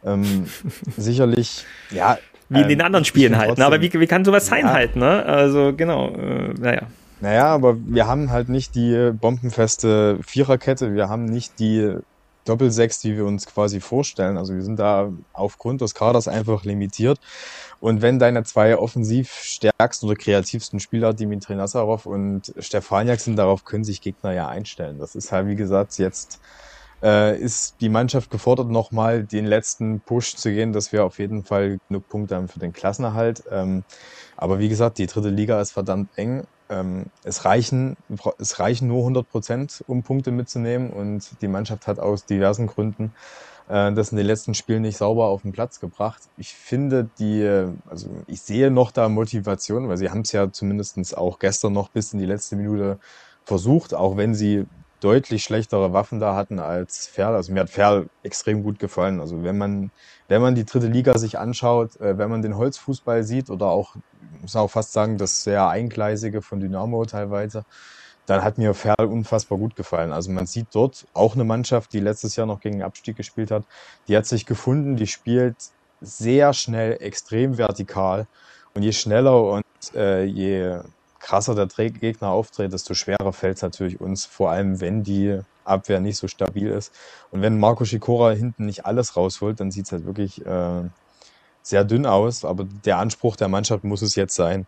Ähm, [laughs] sicherlich, ja, Wie in ähm, den anderen Spielen halt. Ne? Aber wie, wie kann sowas sein ja. halt, ne? Also genau, äh, naja. Naja, aber wir haben halt nicht die bombenfeste Viererkette, wir haben nicht die Doppelsechs, die wir uns quasi vorstellen. Also wir sind da aufgrund des Kaders einfach limitiert. Und wenn deine zwei offensiv stärksten oder kreativsten Spieler, Dimitri Nazarov und Stefaniak sind, darauf können sich Gegner ja einstellen. Das ist halt, wie gesagt, jetzt äh, ist die Mannschaft gefordert, nochmal den letzten Push zu gehen, dass wir auf jeden Fall genug Punkte haben für den Klassenerhalt. Ähm, aber wie gesagt, die dritte Liga ist verdammt eng. Ähm, es, reichen, es reichen nur 100 Prozent, um Punkte mitzunehmen. Und die Mannschaft hat aus diversen Gründen äh, das in den letzten Spielen nicht sauber auf den Platz gebracht. Ich finde die, also ich sehe noch da Motivation, weil sie haben es ja zumindest auch gestern noch bis in die letzte Minute versucht, auch wenn sie deutlich schlechtere Waffen da hatten als Ferl. Also mir hat Ferl extrem gut gefallen. Also wenn man, wenn man die dritte Liga sich anschaut, äh, wenn man den Holzfußball sieht oder auch, muss auch fast sagen, das sehr eingleisige von Dynamo teilweise, dann hat mir Ferl unfassbar gut gefallen. Also man sieht dort auch eine Mannschaft, die letztes Jahr noch gegen den Abstieg gespielt hat, die hat sich gefunden, die spielt sehr schnell, extrem vertikal. Und je schneller und äh, je krasser der Gegner auftritt, desto schwerer fällt es natürlich uns, vor allem wenn die Abwehr nicht so stabil ist. Und wenn Marco Schikora hinten nicht alles rausholt, dann sieht es halt wirklich äh, sehr dünn aus. Aber der Anspruch der Mannschaft muss es jetzt sein,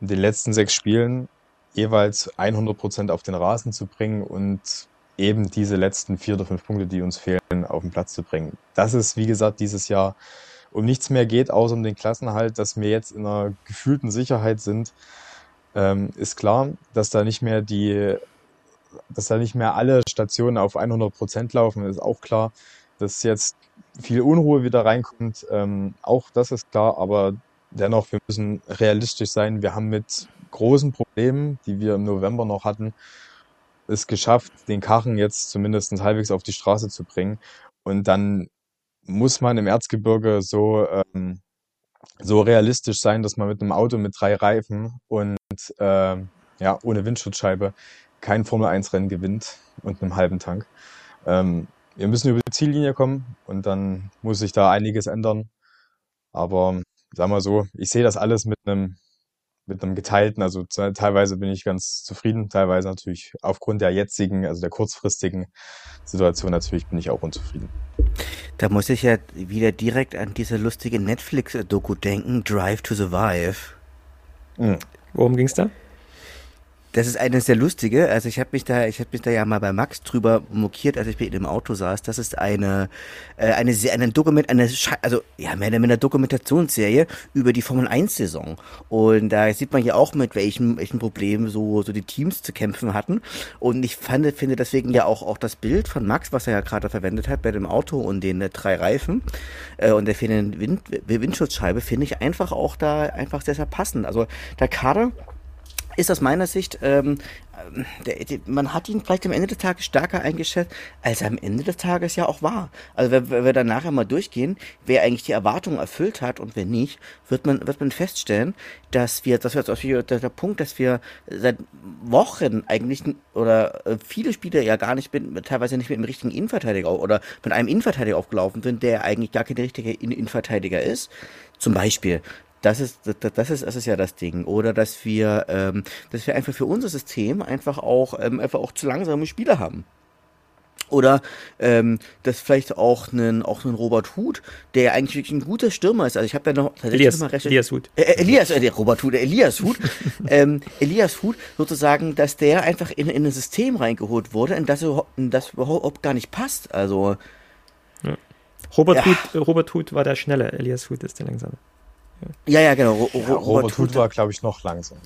in den letzten sechs Spielen jeweils 100 Prozent auf den Rasen zu bringen und eben diese letzten vier oder fünf Punkte, die uns fehlen, auf den Platz zu bringen. Das ist, wie gesagt, dieses Jahr um nichts mehr geht, außer um den Klassenhalt, dass wir jetzt in einer gefühlten Sicherheit sind, ähm, ist klar, dass da nicht mehr die, dass da nicht mehr alle Stationen auf 100 Prozent laufen, ist auch klar. Dass jetzt viel Unruhe wieder reinkommt, ähm, auch das ist klar, aber dennoch, wir müssen realistisch sein. Wir haben mit großen Problemen, die wir im November noch hatten, es geschafft, den Karren jetzt zumindest halbwegs auf die Straße zu bringen. Und dann muss man im Erzgebirge so ähm, so realistisch sein, dass man mit einem Auto mit drei Reifen und äh, ja, ohne Windschutzscheibe kein Formel-1-Rennen gewinnt und einem halben Tank. Ähm, wir müssen über die Ziellinie kommen und dann muss sich da einiges ändern. Aber sag mal so, ich sehe das alles mit einem mit einem geteilten, also teilweise bin ich ganz zufrieden, teilweise natürlich aufgrund der jetzigen, also der kurzfristigen Situation natürlich bin ich auch unzufrieden. Da muss ich ja wieder direkt an diese lustige Netflix-Doku denken, Drive to Survive. Mhm. Worum ging's da? Das ist eine sehr lustige. Also ich habe mich da, ich habe mich da ja mal bei Max drüber mokiert, als ich bei im Auto saß. Das ist eine, äh, eine, eine Dokument, eine, also ja mehr oder minder Dokumentationsserie über die Formel 1 Saison. Und da sieht man ja auch mit welchen, welchen Problemen so, so die Teams zu kämpfen hatten. Und ich fand, finde deswegen ja auch, auch das Bild von Max, was er ja gerade verwendet hat bei dem Auto und den äh, drei Reifen äh, und der fehlenden Wind, Windschutzscheibe, finde ich einfach auch da einfach sehr, sehr passend. Also der Kader ist aus meiner Sicht, ähm, der, der, man hat ihn vielleicht am Ende des Tages stärker eingeschätzt, als er am Ende des Tages ja auch war. Also wenn, wenn wir dann nachher mal durchgehen, wer eigentlich die Erwartungen erfüllt hat und wer nicht, wird man, wird man feststellen, dass wir, wir jetzt der, der Punkt, dass wir seit Wochen eigentlich oder äh, viele Spieler ja gar nicht mit, teilweise nicht mit dem richtigen Innenverteidiger oder mit einem Innenverteidiger aufgelaufen sind, der eigentlich gar kein richtiger Innenverteidiger ist. Zum Beispiel das ist, das ist, das ist ja das Ding. Oder dass wir, ähm, dass wir einfach für unser System einfach auch, ähm, einfach auch zu langsame Spieler haben. Oder ähm, dass vielleicht auch einen, auch einen Robert Huth, der eigentlich wirklich ein guter Stürmer ist. Also ich habe ja noch Elias, noch mal Elias Huth. Äh, äh, Elias, äh, Robert Huth, Elias Huth. [laughs] ähm, Elias Huth sozusagen, dass der einfach in, in ein System reingeholt wurde, in das, in das überhaupt gar nicht passt. Also ja. Robert, ja. Huth, Robert Huth war der schnelle, Elias Huth ist der langsame. Ja, ja, genau. Ro ja, Robert Hood war, glaube ich, noch langsam.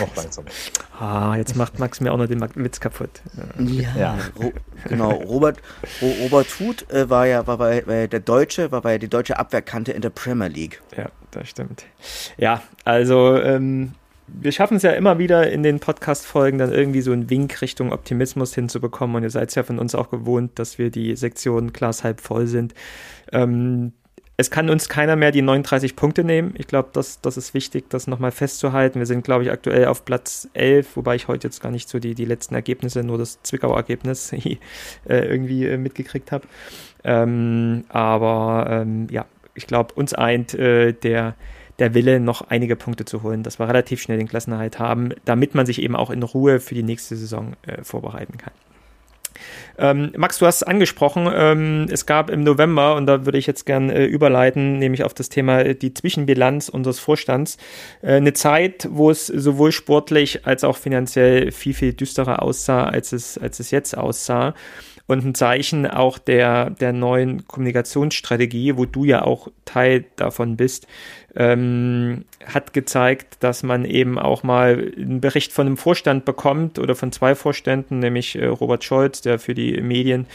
noch langsam. [laughs] ah, jetzt macht Max mir auch noch den Witz kaputt. Ja, ja. Ro genau. Robert, Ro Robert Hood äh, war ja war bei, bei, der Deutsche, war bei die deutsche Abwehrkante in der Premier League. Ja, das stimmt. Ja, also ähm, wir schaffen es ja immer wieder in den Podcast-Folgen dann irgendwie so einen Wink Richtung Optimismus hinzubekommen. Und ihr seid es ja von uns auch gewohnt, dass wir die Sektion Glas halb voll sind. Ähm, es kann uns keiner mehr die 39 Punkte nehmen. Ich glaube, das, das ist wichtig, das nochmal festzuhalten. Wir sind, glaube ich, aktuell auf Platz 11, wobei ich heute jetzt gar nicht so die, die letzten Ergebnisse, nur das Zwickauer Ergebnis [laughs] äh, irgendwie äh, mitgekriegt habe. Ähm, aber ähm, ja, ich glaube, uns eint äh, der, der Wille, noch einige Punkte zu holen, dass wir relativ schnell den Klassenerhalt haben, damit man sich eben auch in Ruhe für die nächste Saison äh, vorbereiten kann. Ähm, Max, du hast es angesprochen, ähm, es gab im November, und da würde ich jetzt gern äh, überleiten, nämlich auf das Thema äh, die Zwischenbilanz unseres Vorstands, äh, eine Zeit, wo es sowohl sportlich als auch finanziell viel, viel düsterer aussah, als es, als es jetzt aussah. Und ein Zeichen auch der, der neuen Kommunikationsstrategie, wo du ja auch Teil davon bist, ähm, hat gezeigt, dass man eben auch mal einen Bericht von einem Vorstand bekommt oder von zwei Vorständen, nämlich äh, Robert Scholz, der für die Medien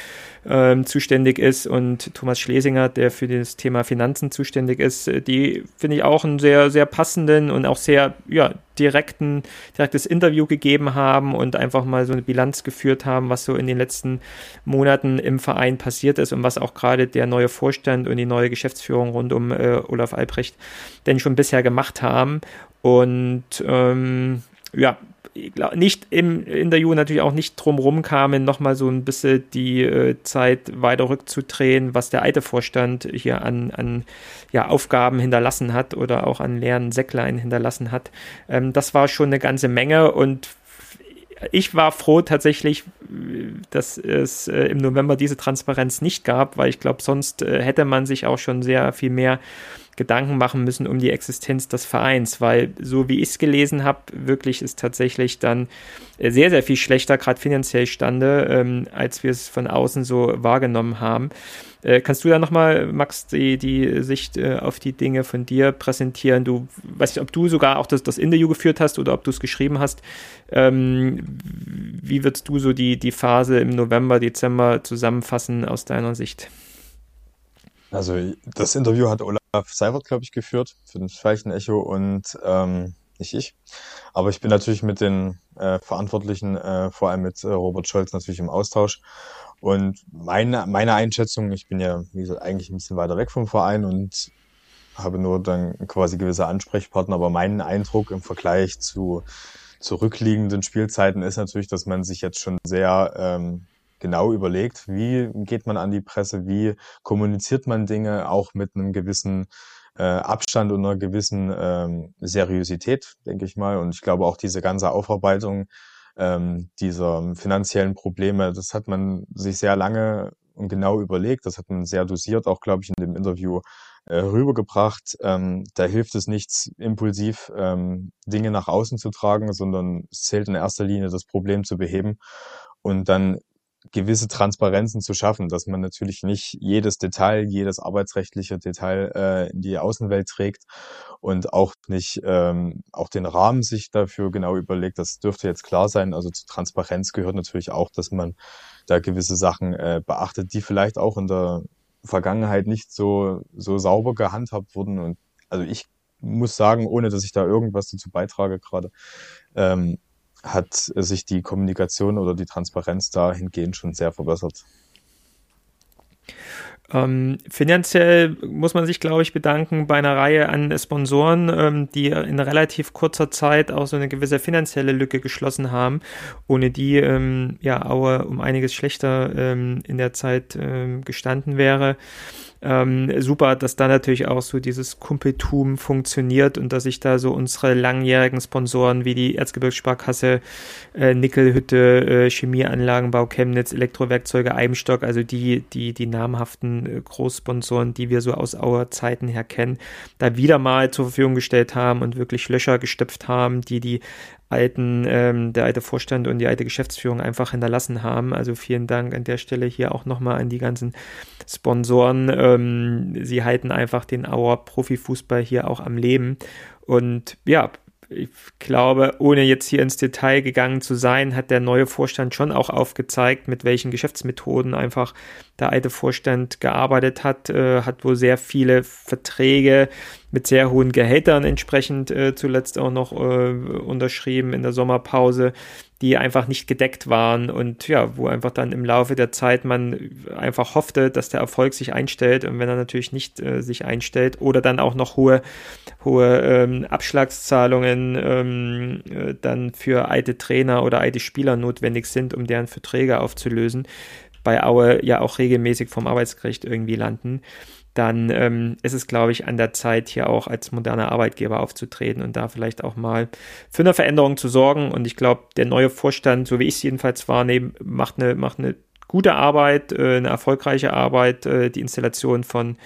ähm, zuständig ist und Thomas Schlesinger, der für das Thema Finanzen zuständig ist, äh, die finde ich auch einen sehr, sehr passenden und auch sehr, ja, direkten, direktes Interview gegeben haben und einfach mal so eine Bilanz geführt haben, was so in den letzten Monaten im Verein passiert ist und was auch gerade der neue Vorstand und die neue Geschäftsführung rund um äh, Olaf Albrecht denn schon bisher gemacht haben. Und ähm, ja, nicht im Interview natürlich auch nicht drumrum kamen, nochmal so ein bisschen die äh, Zeit weiter rückzudrehen, was der alte Vorstand hier an, an ja, Aufgaben hinterlassen hat oder auch an leeren Säcklein hinterlassen hat. Ähm, das war schon eine ganze Menge und ich war froh tatsächlich, dass es äh, im November diese Transparenz nicht gab, weil ich glaube, sonst äh, hätte man sich auch schon sehr viel mehr Gedanken machen müssen um die Existenz des Vereins, weil so wie ich es gelesen habe, wirklich ist tatsächlich dann äh, sehr, sehr viel schlechter, gerade finanziell stande, ähm, als wir es von außen so wahrgenommen haben. Äh, kannst du da nochmal, Max, die, die Sicht äh, auf die Dinge von dir präsentieren? Du weißt nicht, ob du sogar auch das, das Interview geführt hast oder ob du es geschrieben hast. Ähm, wie würdest du so die, die Phase im November, Dezember zusammenfassen aus deiner Sicht? Also das Interview hat Olaf Seibert, glaube ich, geführt für den Echo und ähm, nicht ich. Aber ich bin natürlich mit den äh, Verantwortlichen, äh, vor allem mit äh, Robert Scholz, natürlich im Austausch. Und meine, meine Einschätzung, ich bin ja, wie gesagt, eigentlich ein bisschen weiter weg vom Verein und habe nur dann quasi gewisse Ansprechpartner, aber mein Eindruck im Vergleich zu zurückliegenden Spielzeiten ist natürlich, dass man sich jetzt schon sehr ähm, genau überlegt, wie geht man an die Presse, wie kommuniziert man Dinge auch mit einem gewissen äh, Abstand und einer gewissen ähm, Seriosität, denke ich mal. Und ich glaube auch diese ganze Aufarbeitung ähm, dieser finanziellen Probleme, das hat man sich sehr lange und genau überlegt. Das hat man sehr dosiert, auch glaube ich in dem Interview äh, rübergebracht. Ähm, da hilft es nichts, impulsiv ähm, Dinge nach außen zu tragen, sondern es zählt in erster Linie, das Problem zu beheben. Und dann gewisse Transparenzen zu schaffen, dass man natürlich nicht jedes Detail, jedes arbeitsrechtliche Detail äh, in die Außenwelt trägt und auch nicht ähm, auch den Rahmen sich dafür genau überlegt. Das dürfte jetzt klar sein. Also zu Transparenz gehört natürlich auch, dass man da gewisse Sachen äh, beachtet, die vielleicht auch in der Vergangenheit nicht so so sauber gehandhabt wurden. Und also ich muss sagen, ohne dass ich da irgendwas dazu beitrage gerade, ähm, hat sich die Kommunikation oder die Transparenz dahingehend schon sehr verbessert. Ähm, finanziell muss man sich, glaube ich, bedanken bei einer Reihe an Sponsoren, ähm, die in relativ kurzer Zeit auch so eine gewisse finanzielle Lücke geschlossen haben, ohne die ähm, ja Aue um einiges schlechter ähm, in der Zeit ähm, gestanden wäre. Ähm, super, dass da natürlich auch so dieses Kumpeltum funktioniert und dass sich da so unsere langjährigen Sponsoren wie die Erzgebirgssparkasse, äh, Nickelhütte, äh, Chemieanlagenbau Chemnitz, Elektrowerkzeuge Eibenstock, also die, die, die namhaften äh, Großsponsoren, die wir so aus Auer Zeiten her kennen, da wieder mal zur Verfügung gestellt haben und wirklich Löcher gestöpft haben, die die alten, ähm, der alte Vorstand und die alte Geschäftsführung einfach hinterlassen haben. Also vielen Dank an der Stelle hier auch nochmal an die ganzen Sponsoren. Ähm, sie halten einfach den Auer Profifußball hier auch am Leben. Und ja, ich glaube, ohne jetzt hier ins Detail gegangen zu sein, hat der neue Vorstand schon auch aufgezeigt, mit welchen Geschäftsmethoden einfach der alte Vorstand gearbeitet hat, äh, hat wohl sehr viele Verträge mit sehr hohen Gehältern entsprechend äh, zuletzt auch noch äh, unterschrieben in der Sommerpause, die einfach nicht gedeckt waren und ja, wo einfach dann im Laufe der Zeit man einfach hoffte, dass der Erfolg sich einstellt und wenn er natürlich nicht äh, sich einstellt oder dann auch noch hohe, hohe ähm, Abschlagszahlungen ähm, äh, dann für alte Trainer oder alte Spieler notwendig sind, um deren Verträge aufzulösen, bei Aue ja auch regelmäßig vom Arbeitsgericht irgendwie landen dann ähm, ist es, glaube ich, an der Zeit, hier auch als moderner Arbeitgeber aufzutreten und da vielleicht auch mal für eine Veränderung zu sorgen. Und ich glaube, der neue Vorstand, so wie ich es jedenfalls wahrnehme, macht eine, macht eine gute Arbeit, äh, eine erfolgreiche Arbeit, äh, die Installation von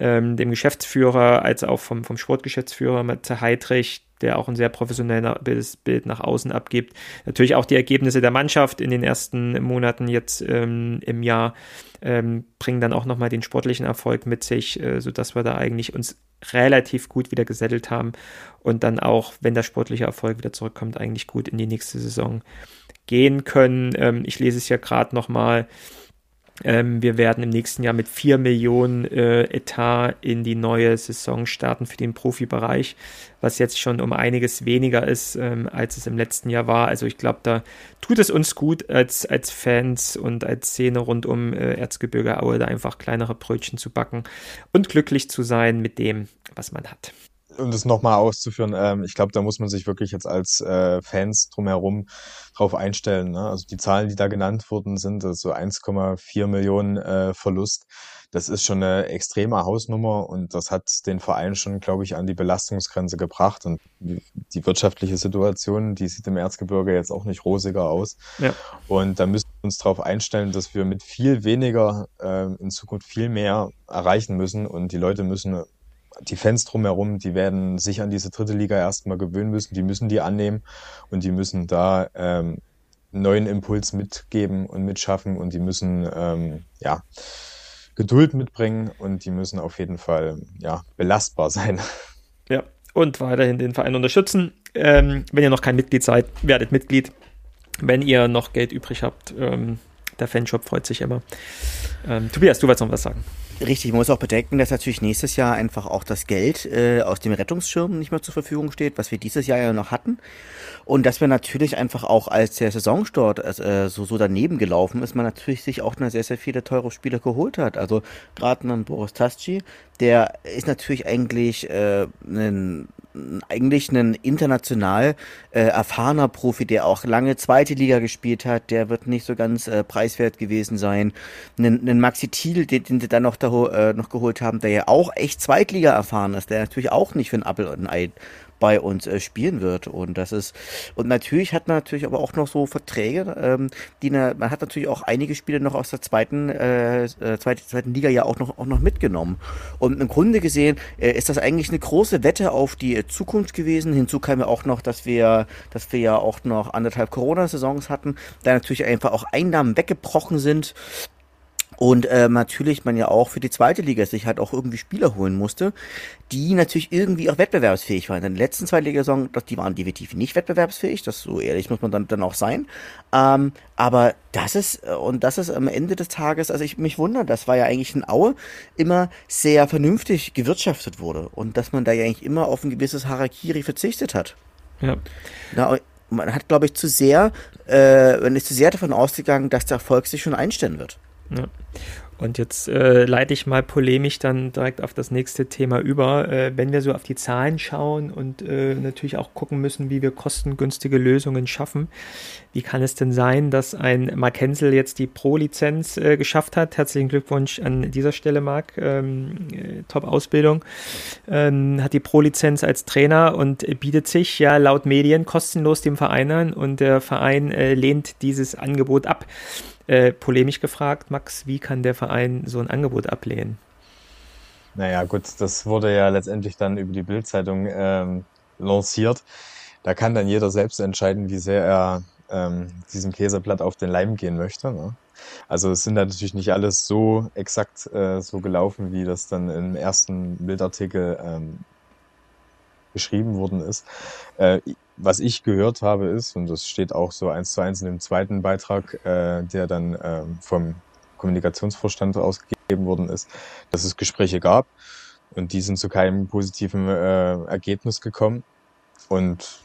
ähm, dem Geschäftsführer als auch vom, vom Sportgeschäftsführer Matze Heidrich, der auch ein sehr professionelles Bild nach außen abgibt. Natürlich auch die Ergebnisse der Mannschaft in den ersten Monaten jetzt ähm, im Jahr ähm, bringen dann auch nochmal den sportlichen Erfolg mit sich, äh, sodass wir da eigentlich uns relativ gut wieder gesettelt haben und dann auch, wenn der sportliche Erfolg wieder zurückkommt, eigentlich gut in die nächste Saison gehen können. Ähm, ich lese es ja gerade nochmal. Ähm, wir werden im nächsten Jahr mit 4 Millionen äh, Etat in die neue Saison starten für den Profibereich, was jetzt schon um einiges weniger ist, ähm, als es im letzten Jahr war. Also ich glaube, da tut es uns gut als, als Fans und als Szene rund um äh, Erzgebirge Aue, da einfach kleinere Brötchen zu backen und glücklich zu sein mit dem, was man hat um das nochmal auszuführen, ähm, ich glaube, da muss man sich wirklich jetzt als äh, Fans drumherum drauf einstellen. Ne? Also die Zahlen, die da genannt wurden, sind so also 1,4 Millionen äh, Verlust. Das ist schon eine extreme Hausnummer und das hat den Verein schon, glaube ich, an die Belastungsgrenze gebracht. Und die wirtschaftliche Situation, die sieht im Erzgebirge jetzt auch nicht rosiger aus. Ja. Und da müssen wir uns darauf einstellen, dass wir mit viel weniger äh, in Zukunft viel mehr erreichen müssen und die Leute müssen die Fans drumherum, die werden sich an diese dritte Liga erstmal gewöhnen müssen, die müssen die annehmen und die müssen da ähm, neuen Impuls mitgeben und mitschaffen und die müssen ähm, ja Geduld mitbringen und die müssen auf jeden Fall ja belastbar [laughs] sein. Ja, und weiterhin den Verein unterstützen. Ähm, wenn ihr noch kein Mitglied seid, werdet Mitglied. Wenn ihr noch Geld übrig habt, ähm, der Fanshop freut sich immer. Ähm, Tobias, du wolltest noch was sagen. Richtig, man muss auch bedenken, dass natürlich nächstes Jahr einfach auch das Geld äh, aus dem Rettungsschirm nicht mehr zur Verfügung steht, was wir dieses Jahr ja noch hatten. Und dass wir natürlich einfach auch, als der Saisonstart äh, so, so daneben gelaufen ist, man natürlich sich auch sehr, sehr viele teure Spieler geholt hat. Also gerade einen Boris Tasci, der ist natürlich eigentlich äh, ein eigentlich ein international äh, erfahrener Profi, der auch lange zweite Liga gespielt hat, der wird nicht so ganz äh, preiswert gewesen sein. Einen, Maxi Thiel, den, den sie dann noch, da, äh, noch geholt haben, der ja auch echt Zweitliga erfahren ist, der natürlich auch nicht für ein Apple und ein Ei bei uns äh, spielen wird. Und das ist, und natürlich hat man natürlich aber auch noch so Verträge, ähm, die ne, man hat natürlich auch einige Spiele noch aus der zweiten, äh, äh, zweiten, zweiten Liga ja auch noch, auch noch mitgenommen. Und im Grunde gesehen äh, ist das eigentlich eine große Wette auf die äh, Zukunft gewesen. Hinzu kam ja auch noch, dass wir, dass wir ja auch noch anderthalb Corona-Saisons hatten, da natürlich einfach auch Einnahmen weggebrochen sind. Und äh, natürlich man ja auch für die zweite Liga sich halt auch irgendwie Spieler holen musste, die natürlich irgendwie auch wettbewerbsfähig waren. In der letzten Zweitligasaison, die waren definitiv nicht wettbewerbsfähig, das so ehrlich muss man dann, dann auch sein. Ähm, aber das ist, äh, und das ist am Ende des Tages, also ich mich wundere, das war ja eigentlich in Aue immer sehr vernünftig gewirtschaftet wurde und dass man da ja eigentlich immer auf ein gewisses Harakiri verzichtet hat. Ja. Na, man hat, glaube ich, zu sehr, äh, man ist zu sehr davon ausgegangen, dass der Erfolg sich schon einstellen wird. Ja. Und jetzt äh, leite ich mal polemisch dann direkt auf das nächste Thema über. Äh, wenn wir so auf die Zahlen schauen und äh, natürlich auch gucken müssen, wie wir kostengünstige Lösungen schaffen, wie kann es denn sein, dass ein Mark Hensel jetzt die Pro-Lizenz äh, geschafft hat? Herzlichen Glückwunsch an dieser Stelle, Marc. Ähm, äh, Top-Ausbildung. Ähm, hat die Pro-Lizenz als Trainer und bietet sich ja laut Medien kostenlos dem Verein an und der Verein äh, lehnt dieses Angebot ab. Äh, polemisch gefragt, Max, wie kann der Verein so ein Angebot ablehnen? Naja, gut, das wurde ja letztendlich dann über die Bildzeitung ähm, lanciert. Da kann dann jeder selbst entscheiden, wie sehr er ähm, diesem Käseblatt auf den Leim gehen möchte. Ne? Also es sind natürlich nicht alles so exakt äh, so gelaufen, wie das dann im ersten Bildartikel ähm, beschrieben worden ist. Äh, was ich gehört habe ist, und das steht auch so eins zu eins in dem zweiten Beitrag, äh, der dann äh, vom Kommunikationsvorstand ausgegeben worden ist, dass es Gespräche gab und die sind zu keinem positiven äh, Ergebnis gekommen. Und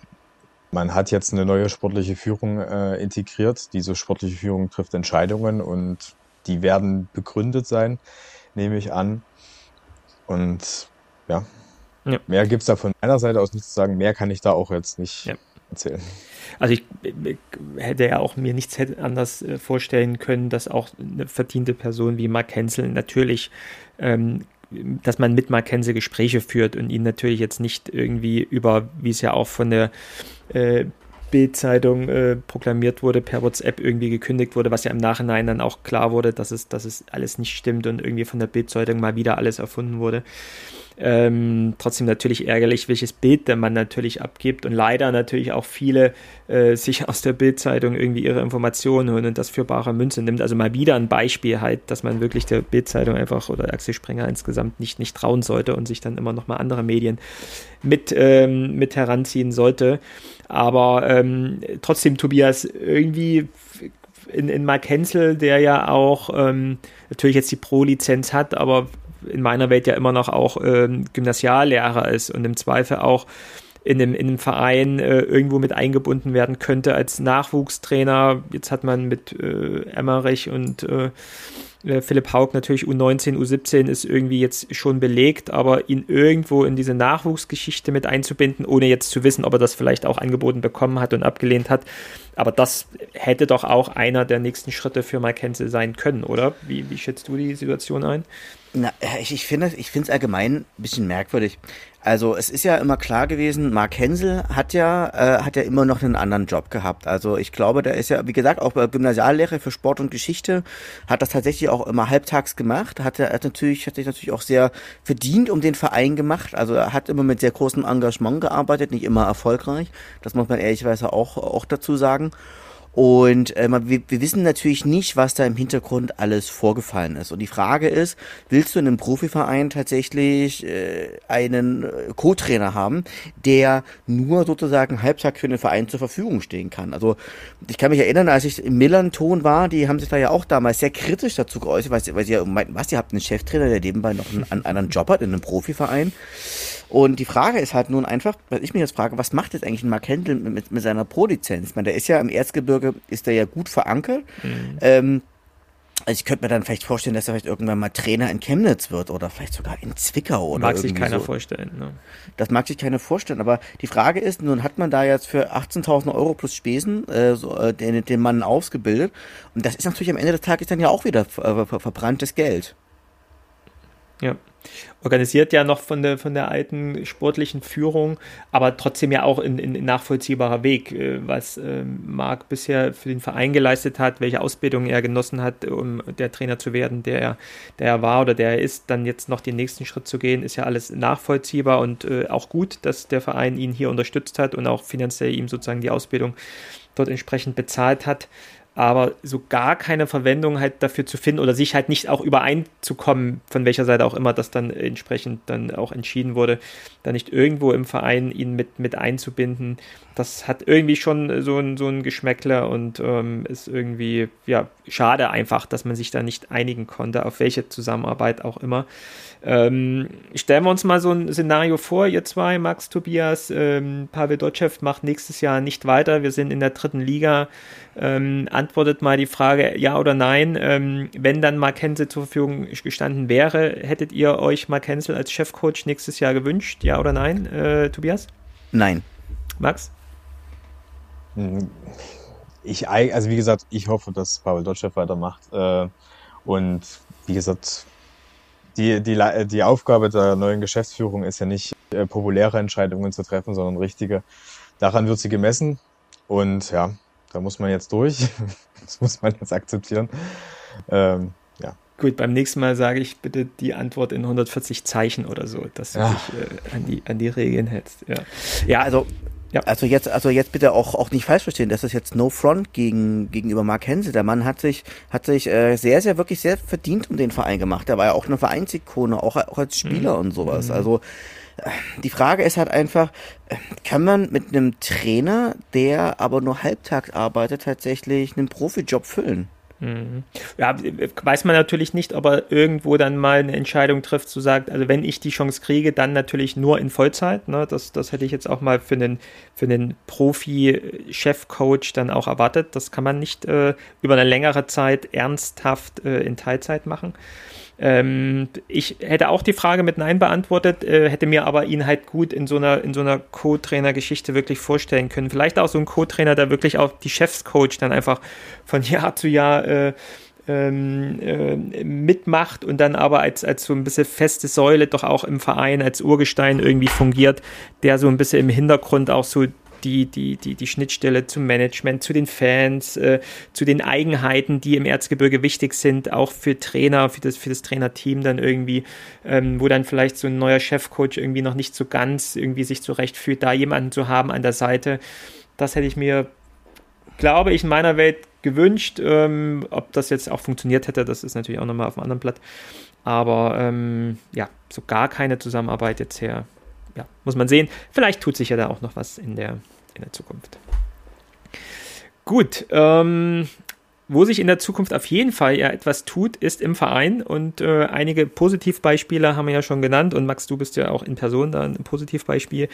man hat jetzt eine neue sportliche Führung äh, integriert. Diese sportliche Führung trifft Entscheidungen und die werden begründet sein, nehme ich an. Und ja, ja. Mehr gibt's da von meiner Seite aus nicht zu sagen. Mehr kann ich da auch jetzt nicht ja. erzählen. Also ich, hätte ja auch mir nichts anders äh, vorstellen können, dass auch eine verdiente Person wie Mark Hensel natürlich ähm, dass man mit Mackenzie Gespräche führt und ihn natürlich jetzt nicht irgendwie über, wie es ja auch von der äh, Bild-Zeitung äh, proklamiert wurde, per WhatsApp irgendwie gekündigt wurde, was ja im Nachhinein dann auch klar wurde, dass es, dass es alles nicht stimmt und irgendwie von der Bild-Zeitung mal wieder alles erfunden wurde. Ähm, trotzdem natürlich ärgerlich, welches Bild der Mann natürlich abgibt und leider natürlich auch viele äh, sich aus der Bildzeitung irgendwie ihre Informationen holen und das für bare Münze nimmt. Also mal wieder ein Beispiel halt, dass man wirklich der Bildzeitung einfach oder Axel Springer insgesamt nicht, nicht trauen sollte und sich dann immer noch mal andere Medien mit, ähm, mit heranziehen sollte. Aber ähm, trotzdem, Tobias, irgendwie in, in Mark Hensel, der ja auch ähm, natürlich jetzt die Pro-Lizenz hat, aber in meiner Welt ja immer noch auch ähm, Gymnasiallehrer ist und im Zweifel auch in einem, in einem Verein äh, irgendwo mit eingebunden werden könnte als Nachwuchstrainer. Jetzt hat man mit äh, Emmerich und äh, äh Philipp Haug natürlich U19, U17 ist irgendwie jetzt schon belegt, aber ihn irgendwo in diese Nachwuchsgeschichte mit einzubinden, ohne jetzt zu wissen, ob er das vielleicht auch angeboten bekommen hat und abgelehnt hat. Aber das hätte doch auch einer der nächsten Schritte für Hensel sein können, oder? Wie, wie schätzt du die Situation ein? Na, ich, ich finde ich finde es allgemein ein bisschen merkwürdig. Also es ist ja immer klar gewesen, Mark Hensel hat ja äh, hat ja immer noch einen anderen Job gehabt. Also ich glaube, der ist ja wie gesagt auch Gymnasiallehrer für Sport und Geschichte, hat das tatsächlich auch immer halbtags gemacht, hat er hat natürlich hat sich natürlich auch sehr verdient um den Verein gemacht. Also er hat immer mit sehr großem Engagement gearbeitet, nicht immer erfolgreich. Das muss man ehrlicherweise auch auch dazu sagen. Und äh, wir, wir wissen natürlich nicht, was da im Hintergrund alles vorgefallen ist. Und die Frage ist, willst du in einem Profiverein tatsächlich äh, einen äh, Co-Trainer haben, der nur sozusagen halbtag für den Verein zur Verfügung stehen kann? Also ich kann mich erinnern, als ich im Millanton war, die haben sich da ja auch damals sehr kritisch dazu geäußert, weil sie, weil sie ja meinten, was, ihr habt einen Cheftrainer, der nebenbei noch einen, einen anderen Job hat in einem Profiverein. Und die Frage ist halt nun einfach, was ich mich jetzt frage, was macht jetzt eigentlich ein Mark Händel mit, mit seiner Pro-Lizenz? Ich meine, der ist ja im Erzgebirge, ist der ja gut verankert. Mhm. Ähm, also ich könnte mir dann vielleicht vorstellen, dass er vielleicht irgendwann mal Trainer in Chemnitz wird oder vielleicht sogar in Zwickau oder Mag sich keiner so. vorstellen. Ne? Das mag sich keiner vorstellen, aber die Frage ist, nun hat man da jetzt für 18.000 Euro plus Spesen äh, so, äh, den, den Mann ausgebildet und das ist natürlich am Ende des Tages dann ja auch wieder äh, verbranntes Geld. Ja. Organisiert ja noch von der, von der alten sportlichen Führung, aber trotzdem ja auch in, in, nachvollziehbarer Weg, äh, was äh, Marc bisher für den Verein geleistet hat, welche Ausbildung er genossen hat, um der Trainer zu werden, der er, der er war oder der er ist, dann jetzt noch den nächsten Schritt zu gehen, ist ja alles nachvollziehbar und äh, auch gut, dass der Verein ihn hier unterstützt hat und auch finanziell ihm sozusagen die Ausbildung dort entsprechend bezahlt hat aber so gar keine Verwendung halt dafür zu finden oder sich halt nicht auch übereinzukommen, von welcher Seite auch immer das dann entsprechend dann auch entschieden wurde, da nicht irgendwo im Verein ihn mit, mit einzubinden, das hat irgendwie schon so ein, so ein Geschmäckler und ähm, ist irgendwie, ja, schade einfach, dass man sich da nicht einigen konnte, auf welche Zusammenarbeit auch immer. Ähm, stellen wir uns mal so ein Szenario vor, ihr zwei, Max, Tobias, ähm, Pavel Dotschew macht nächstes Jahr nicht weiter, wir sind in der dritten Liga. Ähm, antwortet mal die Frage ja oder nein. Ähm, wenn dann Mark Hensel zur Verfügung gestanden wäre, hättet ihr euch Mark Hensel als Chefcoach nächstes Jahr gewünscht? Ja oder nein, äh, Tobias? Nein. Max? Hm, ich, also wie gesagt, ich hoffe, dass Pavel Dotschew weitermacht. Äh, und wie gesagt, die, die, die Aufgabe der neuen Geschäftsführung ist ja nicht, äh, populäre Entscheidungen zu treffen, sondern richtige. Daran wird sie gemessen. Und ja, da muss man jetzt durch. [laughs] das muss man jetzt akzeptieren. Ähm, ja. Gut, beim nächsten Mal sage ich bitte die Antwort in 140 Zeichen oder so, dass du ja. dich äh, an, die, an die Regeln hältst. Ja, ja also ja. Also jetzt, also jetzt bitte auch, auch nicht falsch verstehen, das ist jetzt no front gegen, gegenüber Mark Hensel. Der Mann hat sich, hat sich äh, sehr, sehr, wirklich sehr verdient um den Verein gemacht. Der war ja auch eine Vereinsikone, auch, auch als Spieler mhm. und sowas. Mhm. Also äh, die Frage ist halt einfach, kann man mit einem Trainer, der aber nur halbtags arbeitet, tatsächlich einen Profijob füllen? Mhm. Ja, weiß man natürlich nicht, ob er irgendwo dann mal eine Entscheidung trifft, zu sagen, also wenn ich die Chance kriege, dann natürlich nur in Vollzeit. Ne? Das, das hätte ich jetzt auch mal für einen, für einen Profi-Chef-Coach dann auch erwartet. Das kann man nicht äh, über eine längere Zeit ernsthaft äh, in Teilzeit machen. Ähm, ich hätte auch die Frage mit Nein beantwortet, äh, hätte mir aber ihn halt gut in so einer, in so einer Co-Trainer-Geschichte wirklich vorstellen können. Vielleicht auch so ein Co-Trainer, der wirklich auch die Chefscoach dann einfach von [laughs] Jahr zu Jahr äh, ähm, äh, mitmacht und dann aber als, als so ein bisschen feste Säule doch auch im Verein als Urgestein irgendwie fungiert, der so ein bisschen im Hintergrund auch so die, die, die, die Schnittstelle zum Management, zu den Fans, äh, zu den Eigenheiten, die im Erzgebirge wichtig sind, auch für Trainer, für das, für das Trainerteam dann irgendwie, ähm, wo dann vielleicht so ein neuer Chefcoach irgendwie noch nicht so ganz irgendwie sich zurechtfühlt, da jemanden zu haben an der Seite. Das hätte ich mir, glaube ich, in meiner Welt gewünscht. Ähm, ob das jetzt auch funktioniert hätte, das ist natürlich auch nochmal auf einem anderen Blatt. Aber ähm, ja, so gar keine Zusammenarbeit jetzt her. Ja, muss man sehen. Vielleicht tut sich ja da auch noch was in der, in der Zukunft. Gut, ähm, wo sich in der Zukunft auf jeden Fall ja etwas tut, ist im Verein und äh, einige Positivbeispiele haben wir ja schon genannt und Max, du bist ja auch in Person da ein Positivbeispiel.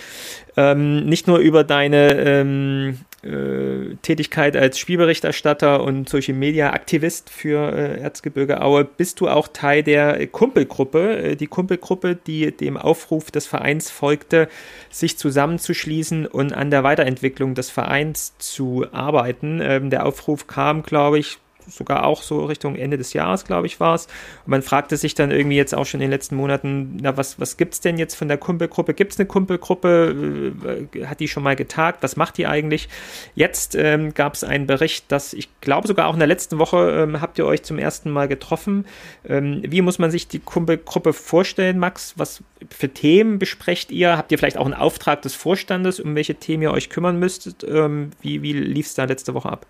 Ähm, nicht nur über deine ähm, äh, Tätigkeit als Spielberichterstatter und Social Media Aktivist für äh, Erzgebirge Aue bist du auch Teil der Kumpelgruppe. Äh, die Kumpelgruppe, die dem Aufruf des Vereins folgte, sich zusammenzuschließen und an der Weiterentwicklung des Vereins zu arbeiten. Ähm, der Aufruf kam, glaube ich, sogar auch so Richtung Ende des Jahres, glaube ich, war es. Und man fragte sich dann irgendwie jetzt auch schon in den letzten Monaten, na, was, was gibt es denn jetzt von der Kumpelgruppe? Gibt es eine Kumpelgruppe? Äh, hat die schon mal getagt? Was macht die eigentlich? Jetzt ähm, gab es einen Bericht, dass ich glaube sogar auch in der letzten Woche ähm, habt ihr euch zum ersten Mal getroffen. Ähm, wie muss man sich die Kumpelgruppe vorstellen, Max? Was für Themen besprecht ihr? Habt ihr vielleicht auch einen Auftrag des Vorstandes, um welche Themen ihr euch kümmern müsstet? Ähm, wie wie lief es da letzte Woche ab?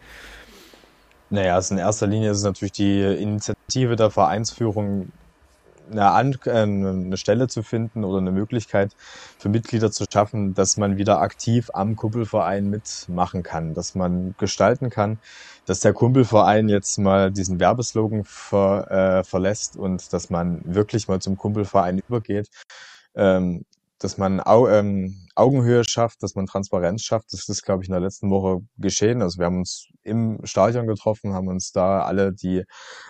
Naja, also in erster Linie ist es natürlich die Initiative der Vereinsführung, eine, An äh, eine Stelle zu finden oder eine Möglichkeit für Mitglieder zu schaffen, dass man wieder aktiv am Kumpelverein mitmachen kann, dass man gestalten kann, dass der Kumpelverein jetzt mal diesen Werbeslogan ver, äh, verlässt und dass man wirklich mal zum Kumpelverein übergeht. Ähm, dass man Au ähm, Augenhöhe schafft, dass man Transparenz schafft. Das ist, glaube ich, in der letzten Woche geschehen. Also wir haben uns im Stadion getroffen, haben uns da alle, die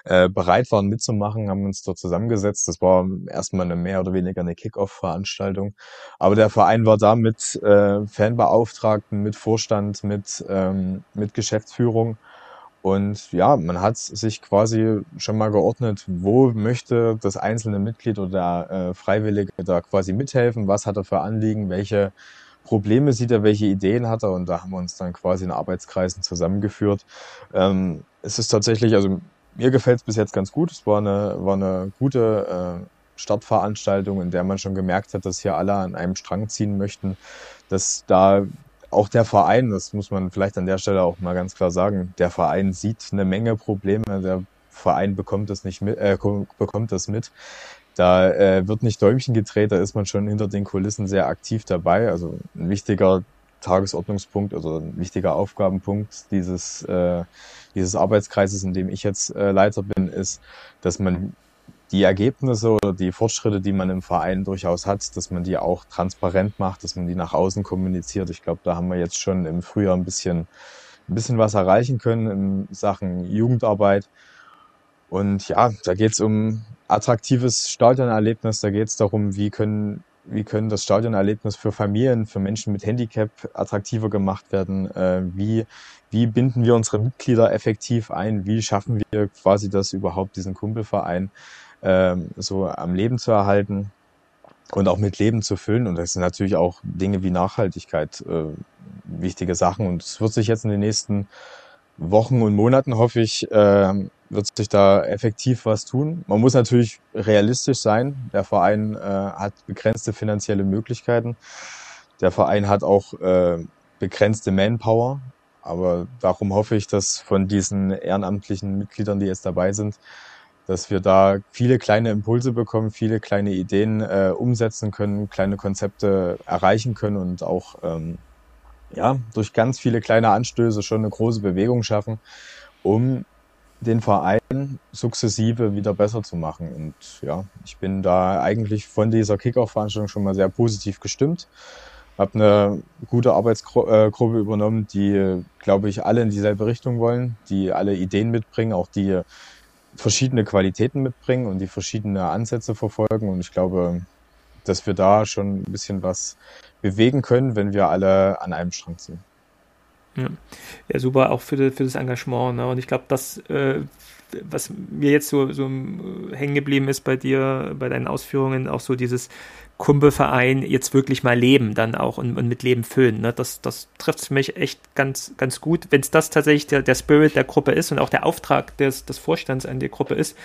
äh, bereit waren mitzumachen, haben uns dort zusammengesetzt. Das war erstmal eine mehr oder weniger eine Kick-Off-Veranstaltung. Aber der Verein war da mit äh, Fanbeauftragten, mit Vorstand, mit, ähm, mit Geschäftsführung und ja, man hat sich quasi schon mal geordnet, wo möchte das einzelne Mitglied oder der äh, Freiwillige da quasi mithelfen, was hat er für Anliegen, welche Probleme sieht er, welche Ideen hat er und da haben wir uns dann quasi in Arbeitskreisen zusammengeführt. Ähm, es ist tatsächlich, also mir gefällt es bis jetzt ganz gut. Es war eine, war eine gute äh, Startveranstaltung, in der man schon gemerkt hat, dass hier alle an einem Strang ziehen möchten, dass da auch der Verein, das muss man vielleicht an der Stelle auch mal ganz klar sagen, der Verein sieht eine Menge Probleme, der Verein bekommt das nicht mit, äh, bekommt das mit. Da äh, wird nicht Däumchen gedreht, da ist man schon hinter den Kulissen sehr aktiv dabei. Also ein wichtiger Tagesordnungspunkt oder ein wichtiger Aufgabenpunkt dieses, äh, dieses Arbeitskreises, in dem ich jetzt äh, Leiter bin, ist, dass man die Ergebnisse oder die Fortschritte, die man im Verein durchaus hat, dass man die auch transparent macht, dass man die nach außen kommuniziert. Ich glaube, da haben wir jetzt schon im Frühjahr ein bisschen, ein bisschen was erreichen können in Sachen Jugendarbeit. Und ja, da geht es um attraktives Stadionerlebnis, da geht es darum, wie können, wie können das Stadionerlebnis für Familien, für Menschen mit Handicap attraktiver gemacht werden, äh, wie, wie binden wir unsere Mitglieder effektiv ein, wie schaffen wir quasi das überhaupt, diesen Kumpelverein ähm, so am Leben zu erhalten und auch mit Leben zu füllen. Und das sind natürlich auch Dinge wie Nachhaltigkeit äh, wichtige Sachen. Und es wird sich jetzt in den nächsten Wochen und Monaten, hoffe ich, äh, wird sich da effektiv was tun. Man muss natürlich realistisch sein. Der Verein äh, hat begrenzte finanzielle Möglichkeiten. Der Verein hat auch äh, begrenzte Manpower. Aber darum hoffe ich, dass von diesen ehrenamtlichen Mitgliedern, die jetzt dabei sind, dass wir da viele kleine Impulse bekommen, viele kleine Ideen äh, umsetzen können, kleine Konzepte erreichen können und auch ähm, ja, durch ganz viele kleine Anstöße schon eine große Bewegung schaffen, um den Verein sukzessive wieder besser zu machen. Und ja, ich bin da eigentlich von dieser Kickoff-Veranstaltung schon mal sehr positiv gestimmt. Habe eine gute Arbeitsgruppe übernommen, die, glaube ich, alle in dieselbe Richtung wollen, die alle Ideen mitbringen, auch die verschiedene Qualitäten mitbringen und die verschiedene Ansätze verfolgen. Und ich glaube, dass wir da schon ein bisschen was bewegen können, wenn wir alle an einem Strang ziehen. Ja, ja super, auch für, für das Engagement. Ne? Und ich glaube, das äh, was mir jetzt so, so hängen geblieben ist bei dir, bei deinen Ausführungen, auch so dieses Kumpelverein jetzt wirklich mal leben, dann auch und, und mit Leben füllen. Ne? Das, das trifft mich echt ganz, ganz gut. Wenn es das tatsächlich der, der Spirit der Gruppe ist und auch der Auftrag des, des Vorstands an die Gruppe ist,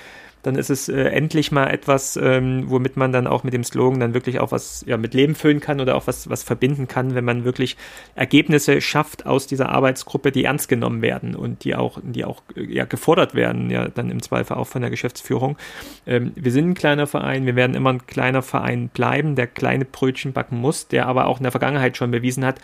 dann ist es äh, endlich mal etwas, ähm, womit man dann auch mit dem Slogan dann wirklich auch was ja, mit Leben füllen kann oder auch was, was verbinden kann, wenn man wirklich Ergebnisse schafft aus dieser Arbeitsgruppe, die ernst genommen werden und die auch, die auch ja, gefordert werden, ja dann im Zweifel auch von der Geschäftsführung. Ähm, wir sind ein kleiner Verein, wir werden immer ein kleiner Verein bleiben, der kleine Brötchen backen muss, der aber auch in der Vergangenheit schon bewiesen hat,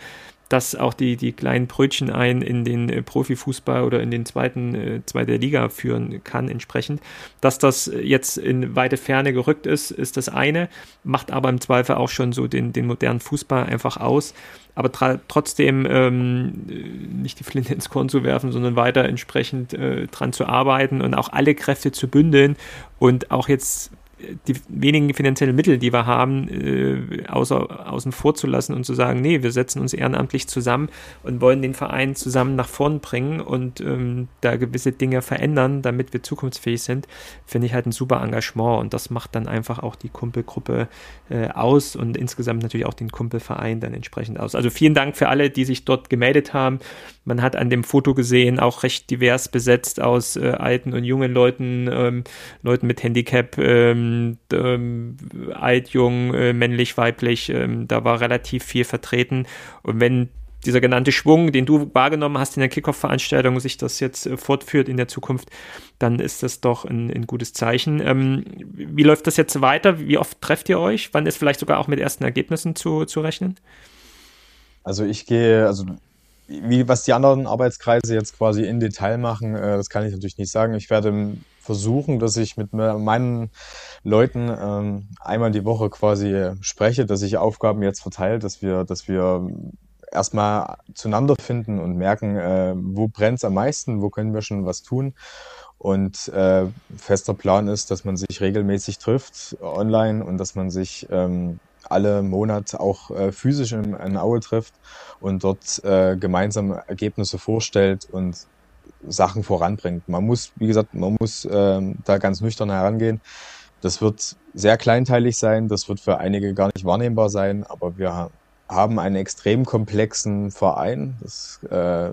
dass auch die, die kleinen Brötchen ein in den äh, Profifußball oder in den zweiten, äh, zweite Liga führen kann entsprechend. Dass das jetzt in weite Ferne gerückt ist, ist das eine, macht aber im Zweifel auch schon so den, den modernen Fußball einfach aus. Aber trotzdem ähm, nicht die Flinte ins Korn zu werfen, sondern weiter entsprechend äh, dran zu arbeiten und auch alle Kräfte zu bündeln und auch jetzt die wenigen finanziellen Mittel, die wir haben, äh, außer, außen vor zu lassen und zu sagen, nee, wir setzen uns ehrenamtlich zusammen und wollen den Verein zusammen nach vorn bringen und ähm, da gewisse Dinge verändern, damit wir zukunftsfähig sind, finde ich halt ein super Engagement und das macht dann einfach auch die Kumpelgruppe äh, aus und insgesamt natürlich auch den Kumpelverein dann entsprechend aus. Also vielen Dank für alle, die sich dort gemeldet haben. Man hat an dem Foto gesehen, auch recht divers besetzt aus äh, alten und jungen Leuten, ähm, Leuten mit Handicap, ähm, ähm, alt, jung, äh, männlich, weiblich, ähm, da war relativ viel vertreten. Und wenn dieser genannte Schwung, den du wahrgenommen hast in der Kickoff-Veranstaltung, sich das jetzt äh, fortführt in der Zukunft, dann ist das doch ein, ein gutes Zeichen. Ähm, wie läuft das jetzt weiter? Wie oft trefft ihr euch? Wann ist vielleicht sogar auch mit ersten Ergebnissen zu, zu rechnen? Also ich gehe, also wie was die anderen Arbeitskreise jetzt quasi in Detail machen, äh, das kann ich natürlich nicht sagen. Ich werde versuchen, dass ich mit meinen Leuten ähm, einmal die Woche quasi spreche, dass ich Aufgaben jetzt verteile, dass wir, dass wir erstmal zueinander finden und merken, äh, wo brennt es am meisten, wo können wir schon was tun. Und äh, fester Plan ist, dass man sich regelmäßig trifft online und dass man sich ähm, alle Monate auch äh, physisch in, in Aue trifft und dort äh, gemeinsam Ergebnisse vorstellt und Sachen voranbringt. Man muss, wie gesagt, man muss äh, da ganz nüchtern herangehen. Das wird sehr kleinteilig sein, das wird für einige gar nicht wahrnehmbar sein, aber wir haben einen extrem komplexen Verein. Das äh,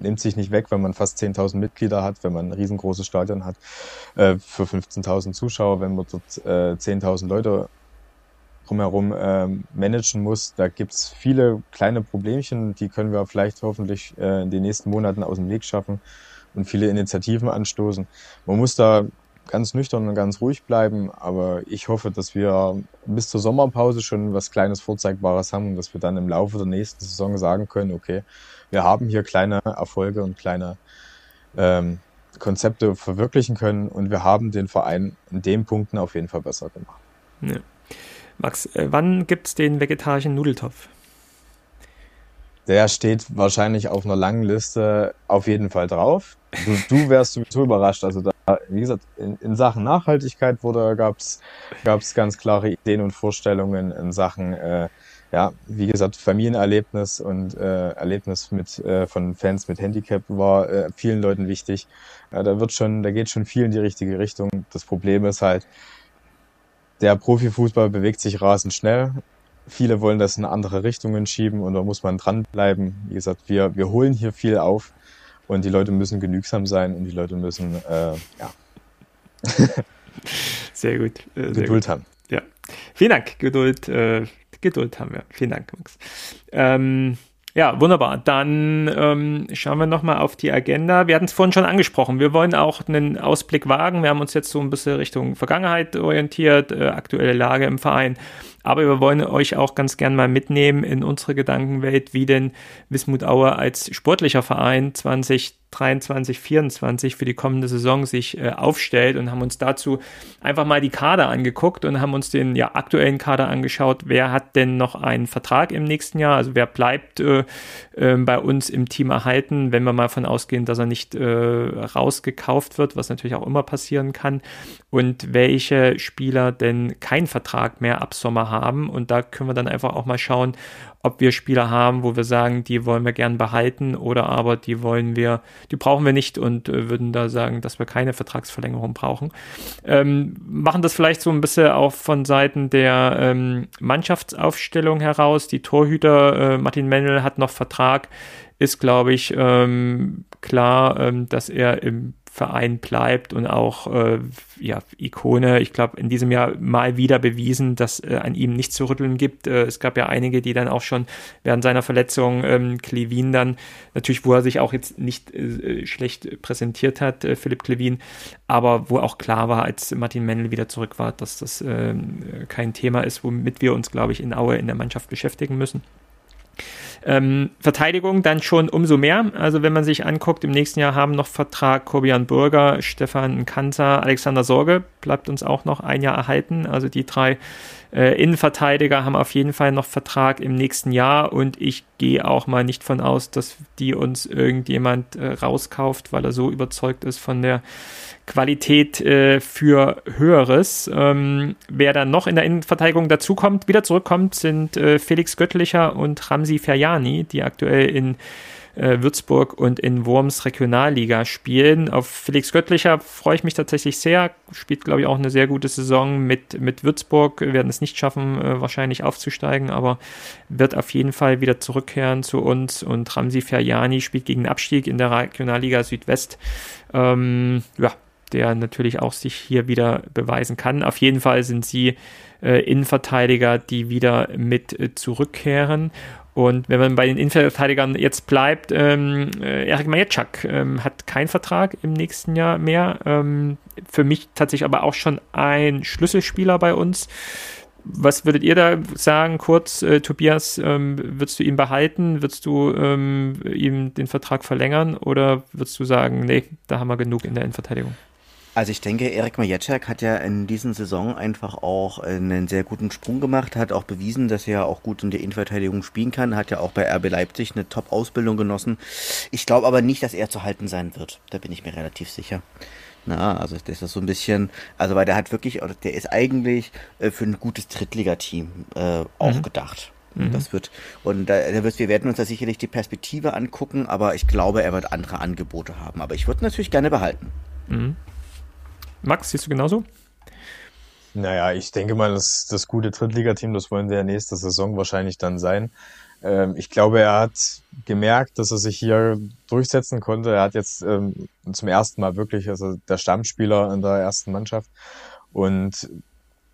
nimmt sich nicht weg, wenn man fast 10.000 Mitglieder hat, wenn man ein riesengroßes Stadion hat äh, für 15.000 Zuschauer, wenn man dort äh, 10.000 Leute drumherum äh, managen muss. Da gibt's viele kleine Problemchen, die können wir vielleicht hoffentlich äh, in den nächsten Monaten aus dem Weg schaffen und viele Initiativen anstoßen. Man muss da ganz nüchtern und ganz ruhig bleiben, aber ich hoffe, dass wir bis zur Sommerpause schon was Kleines Vorzeigbares haben und dass wir dann im Laufe der nächsten Saison sagen können, okay, wir haben hier kleine Erfolge und kleine ähm, Konzepte verwirklichen können und wir haben den Verein in den Punkten auf jeden Fall besser gemacht. Ja. Max, äh, wann gibt es den vegetarischen Nudeltopf? Der steht wahrscheinlich auf einer langen Liste auf jeden Fall drauf. Du, du wärst sowieso überrascht. Also da, wie gesagt, in, in Sachen Nachhaltigkeit wurde, gab's gab's ganz klare Ideen und Vorstellungen in Sachen, äh, ja, wie gesagt, Familienerlebnis und äh, Erlebnis mit äh, von Fans mit Handicap war äh, vielen Leuten wichtig. Da wird schon, da geht schon viel in die richtige Richtung. Das Problem ist halt, der Profifußball bewegt sich rasend schnell. Viele wollen das in andere Richtungen schieben und da muss man dranbleiben. Wie gesagt, wir, wir holen hier viel auf und die Leute müssen genügsam sein und die Leute müssen, äh, ja. [laughs] sehr gut. Äh, sehr Geduld gut. haben. Ja. Vielen Dank. Geduld, äh, Geduld haben wir. Vielen Dank, Max. Ähm, ja, wunderbar. Dann ähm, schauen wir nochmal auf die Agenda. Wir hatten es vorhin schon angesprochen. Wir wollen auch einen Ausblick wagen. Wir haben uns jetzt so ein bisschen Richtung Vergangenheit orientiert, äh, aktuelle Lage im Verein. Aber wir wollen euch auch ganz gern mal mitnehmen in unsere Gedankenwelt, wie denn Wismut Aue als sportlicher Verein 20 23, 24 für die kommende Saison sich äh, aufstellt und haben uns dazu einfach mal die Kader angeguckt und haben uns den ja, aktuellen Kader angeschaut. Wer hat denn noch einen Vertrag im nächsten Jahr? Also wer bleibt äh, äh, bei uns im Team erhalten, wenn wir mal von ausgehen, dass er nicht äh, rausgekauft wird, was natürlich auch immer passieren kann. Und welche Spieler denn keinen Vertrag mehr ab Sommer haben. Und da können wir dann einfach auch mal schauen, ob wir Spieler haben, wo wir sagen, die wollen wir gern behalten oder aber die wollen wir, die brauchen wir nicht und äh, würden da sagen, dass wir keine Vertragsverlängerung brauchen. Ähm, machen das vielleicht so ein bisschen auch von Seiten der ähm, Mannschaftsaufstellung heraus. Die Torhüter, äh, Martin Mendel hat noch Vertrag, ist, glaube ich, ähm, klar, ähm, dass er im Verein bleibt und auch äh, ja, Ikone, ich glaube, in diesem Jahr mal wieder bewiesen, dass äh, an ihm nichts zu rütteln gibt. Äh, es gab ja einige, die dann auch schon während seiner Verletzung ähm, Klevin dann, natürlich, wo er sich auch jetzt nicht äh, schlecht präsentiert hat, äh, Philipp Klevin, aber wo auch klar war, als Martin Mendel wieder zurück war, dass das ähm, kein Thema ist, womit wir uns, glaube ich, in Aue in der Mannschaft beschäftigen müssen. Ähm, Verteidigung dann schon umso mehr. Also wenn man sich anguckt, im nächsten Jahr haben noch Vertrag Kobian Burger, Stefan Kanzer, Alexander Sorge, bleibt uns auch noch ein Jahr erhalten. Also die drei äh, Innenverteidiger haben auf jeden Fall noch Vertrag im nächsten Jahr und ich gehe auch mal nicht von aus, dass die uns irgendjemand äh, rauskauft, weil er so überzeugt ist von der Qualität äh, für Höheres. Ähm, wer dann noch in der Innenverteidigung dazukommt, wieder zurückkommt, sind äh, Felix Göttlicher und Ramsi Ferjani, die aktuell in äh, Würzburg und in Worms Regionalliga spielen. Auf Felix Göttlicher freue ich mich tatsächlich sehr. Spielt, glaube ich, auch eine sehr gute Saison mit, mit Würzburg. Wir werden es nicht schaffen, äh, wahrscheinlich aufzusteigen, aber wird auf jeden Fall wieder zurückkehren zu uns. Und Ramsi Ferjani spielt gegen den Abstieg in der Regionalliga Südwest. Ähm, ja, der natürlich auch sich hier wieder beweisen kann. Auf jeden Fall sind sie äh, Innenverteidiger, die wieder mit äh, zurückkehren. Und wenn man bei den Innenverteidigern jetzt bleibt, ähm, äh, Erik Majetschak ähm, hat keinen Vertrag im nächsten Jahr mehr. Ähm, für mich tatsächlich aber auch schon ein Schlüsselspieler bei uns. Was würdet ihr da sagen, kurz, äh, Tobias, ähm, würdest du ihn behalten? Würdest du ähm, ihm den Vertrag verlängern oder würdest du sagen, nee, da haben wir genug in der Innenverteidigung? Also ich denke, Erik Majeczak hat ja in diesen Saison einfach auch einen sehr guten Sprung gemacht, hat auch bewiesen, dass er auch gut in der Innenverteidigung spielen kann, hat ja auch bei RB Leipzig eine Top-Ausbildung genossen. Ich glaube aber nicht, dass er zu halten sein wird. Da bin ich mir relativ sicher. Na, also das ist so ein bisschen, also weil der hat wirklich, der ist eigentlich äh, für ein gutes Drittligateam äh, auch mhm. gedacht. Mhm. Das wird, und da, da wird, wir werden uns da sicherlich die Perspektive angucken, aber ich glaube, er wird andere Angebote haben. Aber ich würde natürlich gerne behalten. Mhm. Max, siehst du genauso? Naja, ich denke mal, das, das gute Drittligateam, das wollen wir nächste Saison wahrscheinlich dann sein. Ähm, ich glaube, er hat gemerkt, dass er sich hier durchsetzen konnte. Er hat jetzt ähm, zum ersten Mal wirklich, also der Stammspieler in der ersten Mannschaft. Und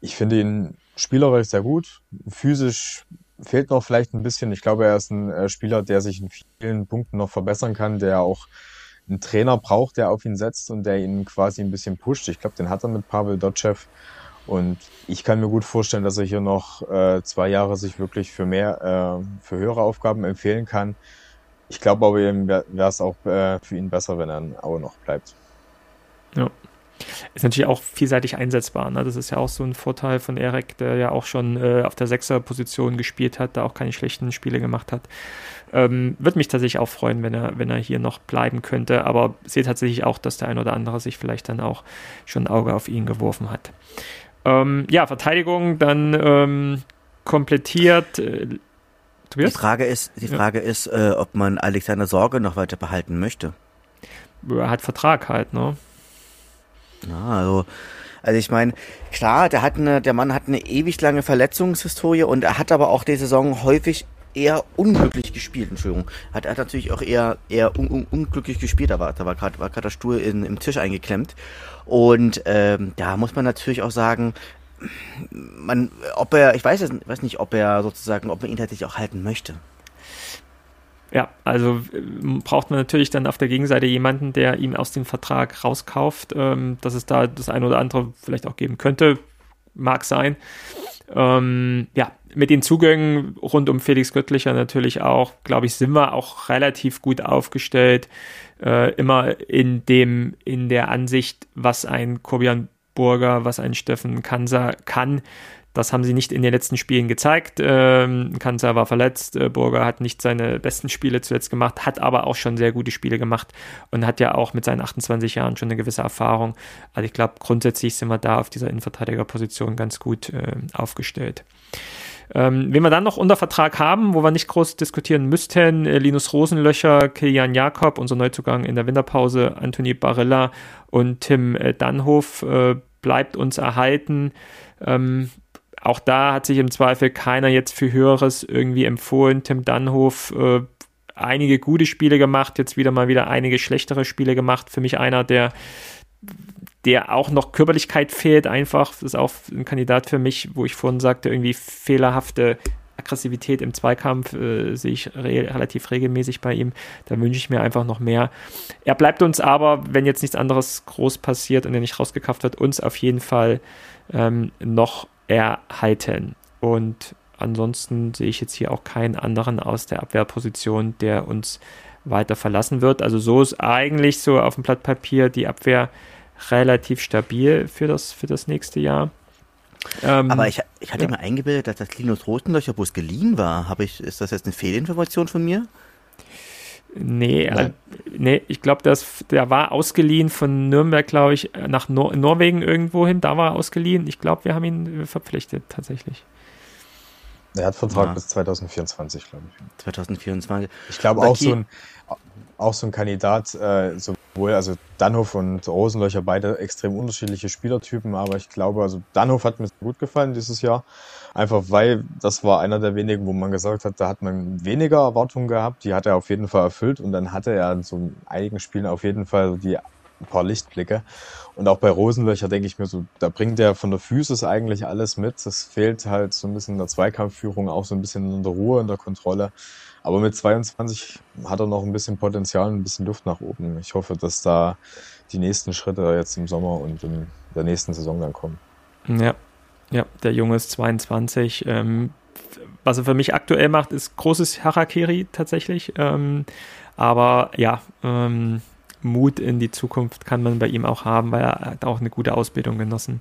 ich finde ihn spielerisch sehr gut. Physisch fehlt noch vielleicht ein bisschen. Ich glaube, er ist ein äh, Spieler, der sich in vielen Punkten noch verbessern kann, der auch einen Trainer braucht, der auf ihn setzt und der ihn quasi ein bisschen pusht. Ich glaube, den hat er mit Pavel Dotschew. Und ich kann mir gut vorstellen, dass er hier noch äh, zwei Jahre sich wirklich für mehr, äh, für höhere Aufgaben empfehlen kann. Ich glaube aber, wäre es auch äh, für ihn besser, wenn er in noch bleibt. Ja. Ist natürlich auch vielseitig einsetzbar. Ne? Das ist ja auch so ein Vorteil von Erik, der ja auch schon äh, auf der Sechser-Position gespielt hat, da auch keine schlechten Spiele gemacht hat. Ähm, Würde mich tatsächlich auch freuen, wenn er, wenn er hier noch bleiben könnte. Aber sehe tatsächlich auch, dass der ein oder andere sich vielleicht dann auch schon ein Auge auf ihn geworfen hat. Ähm, ja, Verteidigung dann ähm, komplettiert. Äh, Die Frage ist, die Frage ja. ist, äh, ob man Alexander Sorge noch weiter behalten möchte. Er hat Vertrag halt, ne? Ja, also, also ich meine, klar, der hat eine, der Mann hat eine ewig lange Verletzungshistorie und er hat aber auch die Saison häufig eher unglücklich gespielt, Entschuldigung. Hat, hat natürlich auch eher, eher un, un, unglücklich gespielt, da war, da war gerade war der Stuhl in, im Tisch eingeklemmt. Und ähm, da muss man natürlich auch sagen, man, ob er, ich weiß, es, weiß nicht, ob er sozusagen, ob man ihn tatsächlich auch halten möchte. Ja, also äh, braucht man natürlich dann auf der Gegenseite jemanden, der ihn aus dem Vertrag rauskauft, ähm, dass es da das eine oder andere vielleicht auch geben könnte. Mag sein. Ähm, ja, mit den Zugängen rund um Felix Göttlicher natürlich auch, glaube ich, sind wir auch relativ gut aufgestellt. Äh, immer in dem, in der Ansicht, was ein Kobian Burger, was ein Steffen Kansa kann. Das haben sie nicht in den letzten Spielen gezeigt. Ähm, Kansa war verletzt, äh, Burger hat nicht seine besten Spiele zuletzt gemacht, hat aber auch schon sehr gute Spiele gemacht und hat ja auch mit seinen 28 Jahren schon eine gewisse Erfahrung. Also ich glaube, grundsätzlich sind wir da auf dieser Innenverteidigerposition ganz gut äh, aufgestellt. Ähm, wen wir dann noch unter Vertrag haben, wo wir nicht groß diskutieren müssten, äh, Linus Rosenlöcher, Kilian Jakob, unser Neuzugang in der Winterpause, Anthony Barilla und Tim äh, Dannhof äh, bleibt uns erhalten. Ähm, auch da hat sich im Zweifel keiner jetzt für Höheres irgendwie empfohlen. Tim Dannhof äh, einige gute Spiele gemacht, jetzt wieder mal wieder einige schlechtere Spiele gemacht. Für mich einer, der der auch noch Körperlichkeit fehlt, einfach. Das ist auch ein Kandidat für mich, wo ich vorhin sagte, irgendwie fehlerhafte Aggressivität im Zweikampf äh, sehe ich re relativ regelmäßig bei ihm. Da wünsche ich mir einfach noch mehr. Er bleibt uns aber, wenn jetzt nichts anderes groß passiert und er nicht rausgekauft wird, uns auf jeden Fall ähm, noch erhalten. Und ansonsten sehe ich jetzt hier auch keinen anderen aus der Abwehrposition, der uns weiter verlassen wird. Also so ist eigentlich so auf dem Blatt Papier die Abwehr relativ stabil für das, für das nächste Jahr. Ähm, Aber ich, ich hatte ja. mir eingebildet, dass das Linus Rotenlöcher bloß geliehen war. Habe ich, ist das jetzt eine Fehlinformation von mir? Nee, äh, nee ich glaube, der war ausgeliehen von Nürnberg, glaube ich, nach Nor Norwegen irgendwo hin. Da war er ausgeliehen. Ich glaube, wir haben ihn verpflichtet, tatsächlich. Er hat Vertrag ja. bis 2024, glaube ich. 2024. Ich glaube auch so ein, auch so ein Kandidat, äh, sowohl, also Dannhof und Rosenlöcher, beide extrem unterschiedliche Spielertypen, aber ich glaube, also Dannhof hat mir gut gefallen dieses Jahr. Einfach weil das war einer der wenigen, wo man gesagt hat, da hat man weniger Erwartungen gehabt. Die hat er auf jeden Fall erfüllt und dann hatte er in so einigen Spielen auf jeden Fall die ein paar Lichtblicke. Und auch bei Rosenlöcher denke ich mir so, da bringt er von der Physis eigentlich alles mit. Es fehlt halt so ein bisschen in der Zweikampfführung, auch so ein bisschen in der Ruhe, in der Kontrolle. Aber mit 22 hat er noch ein bisschen Potenzial, ein bisschen Luft nach oben. Ich hoffe, dass da die nächsten Schritte jetzt im Sommer und in der nächsten Saison dann kommen. Ja, ja, der Junge ist 22. Ähm, was er für mich aktuell macht, ist großes Harakiri tatsächlich. Ähm, aber ja, ähm, Mut in die Zukunft kann man bei ihm auch haben, weil er hat auch eine gute Ausbildung genossen.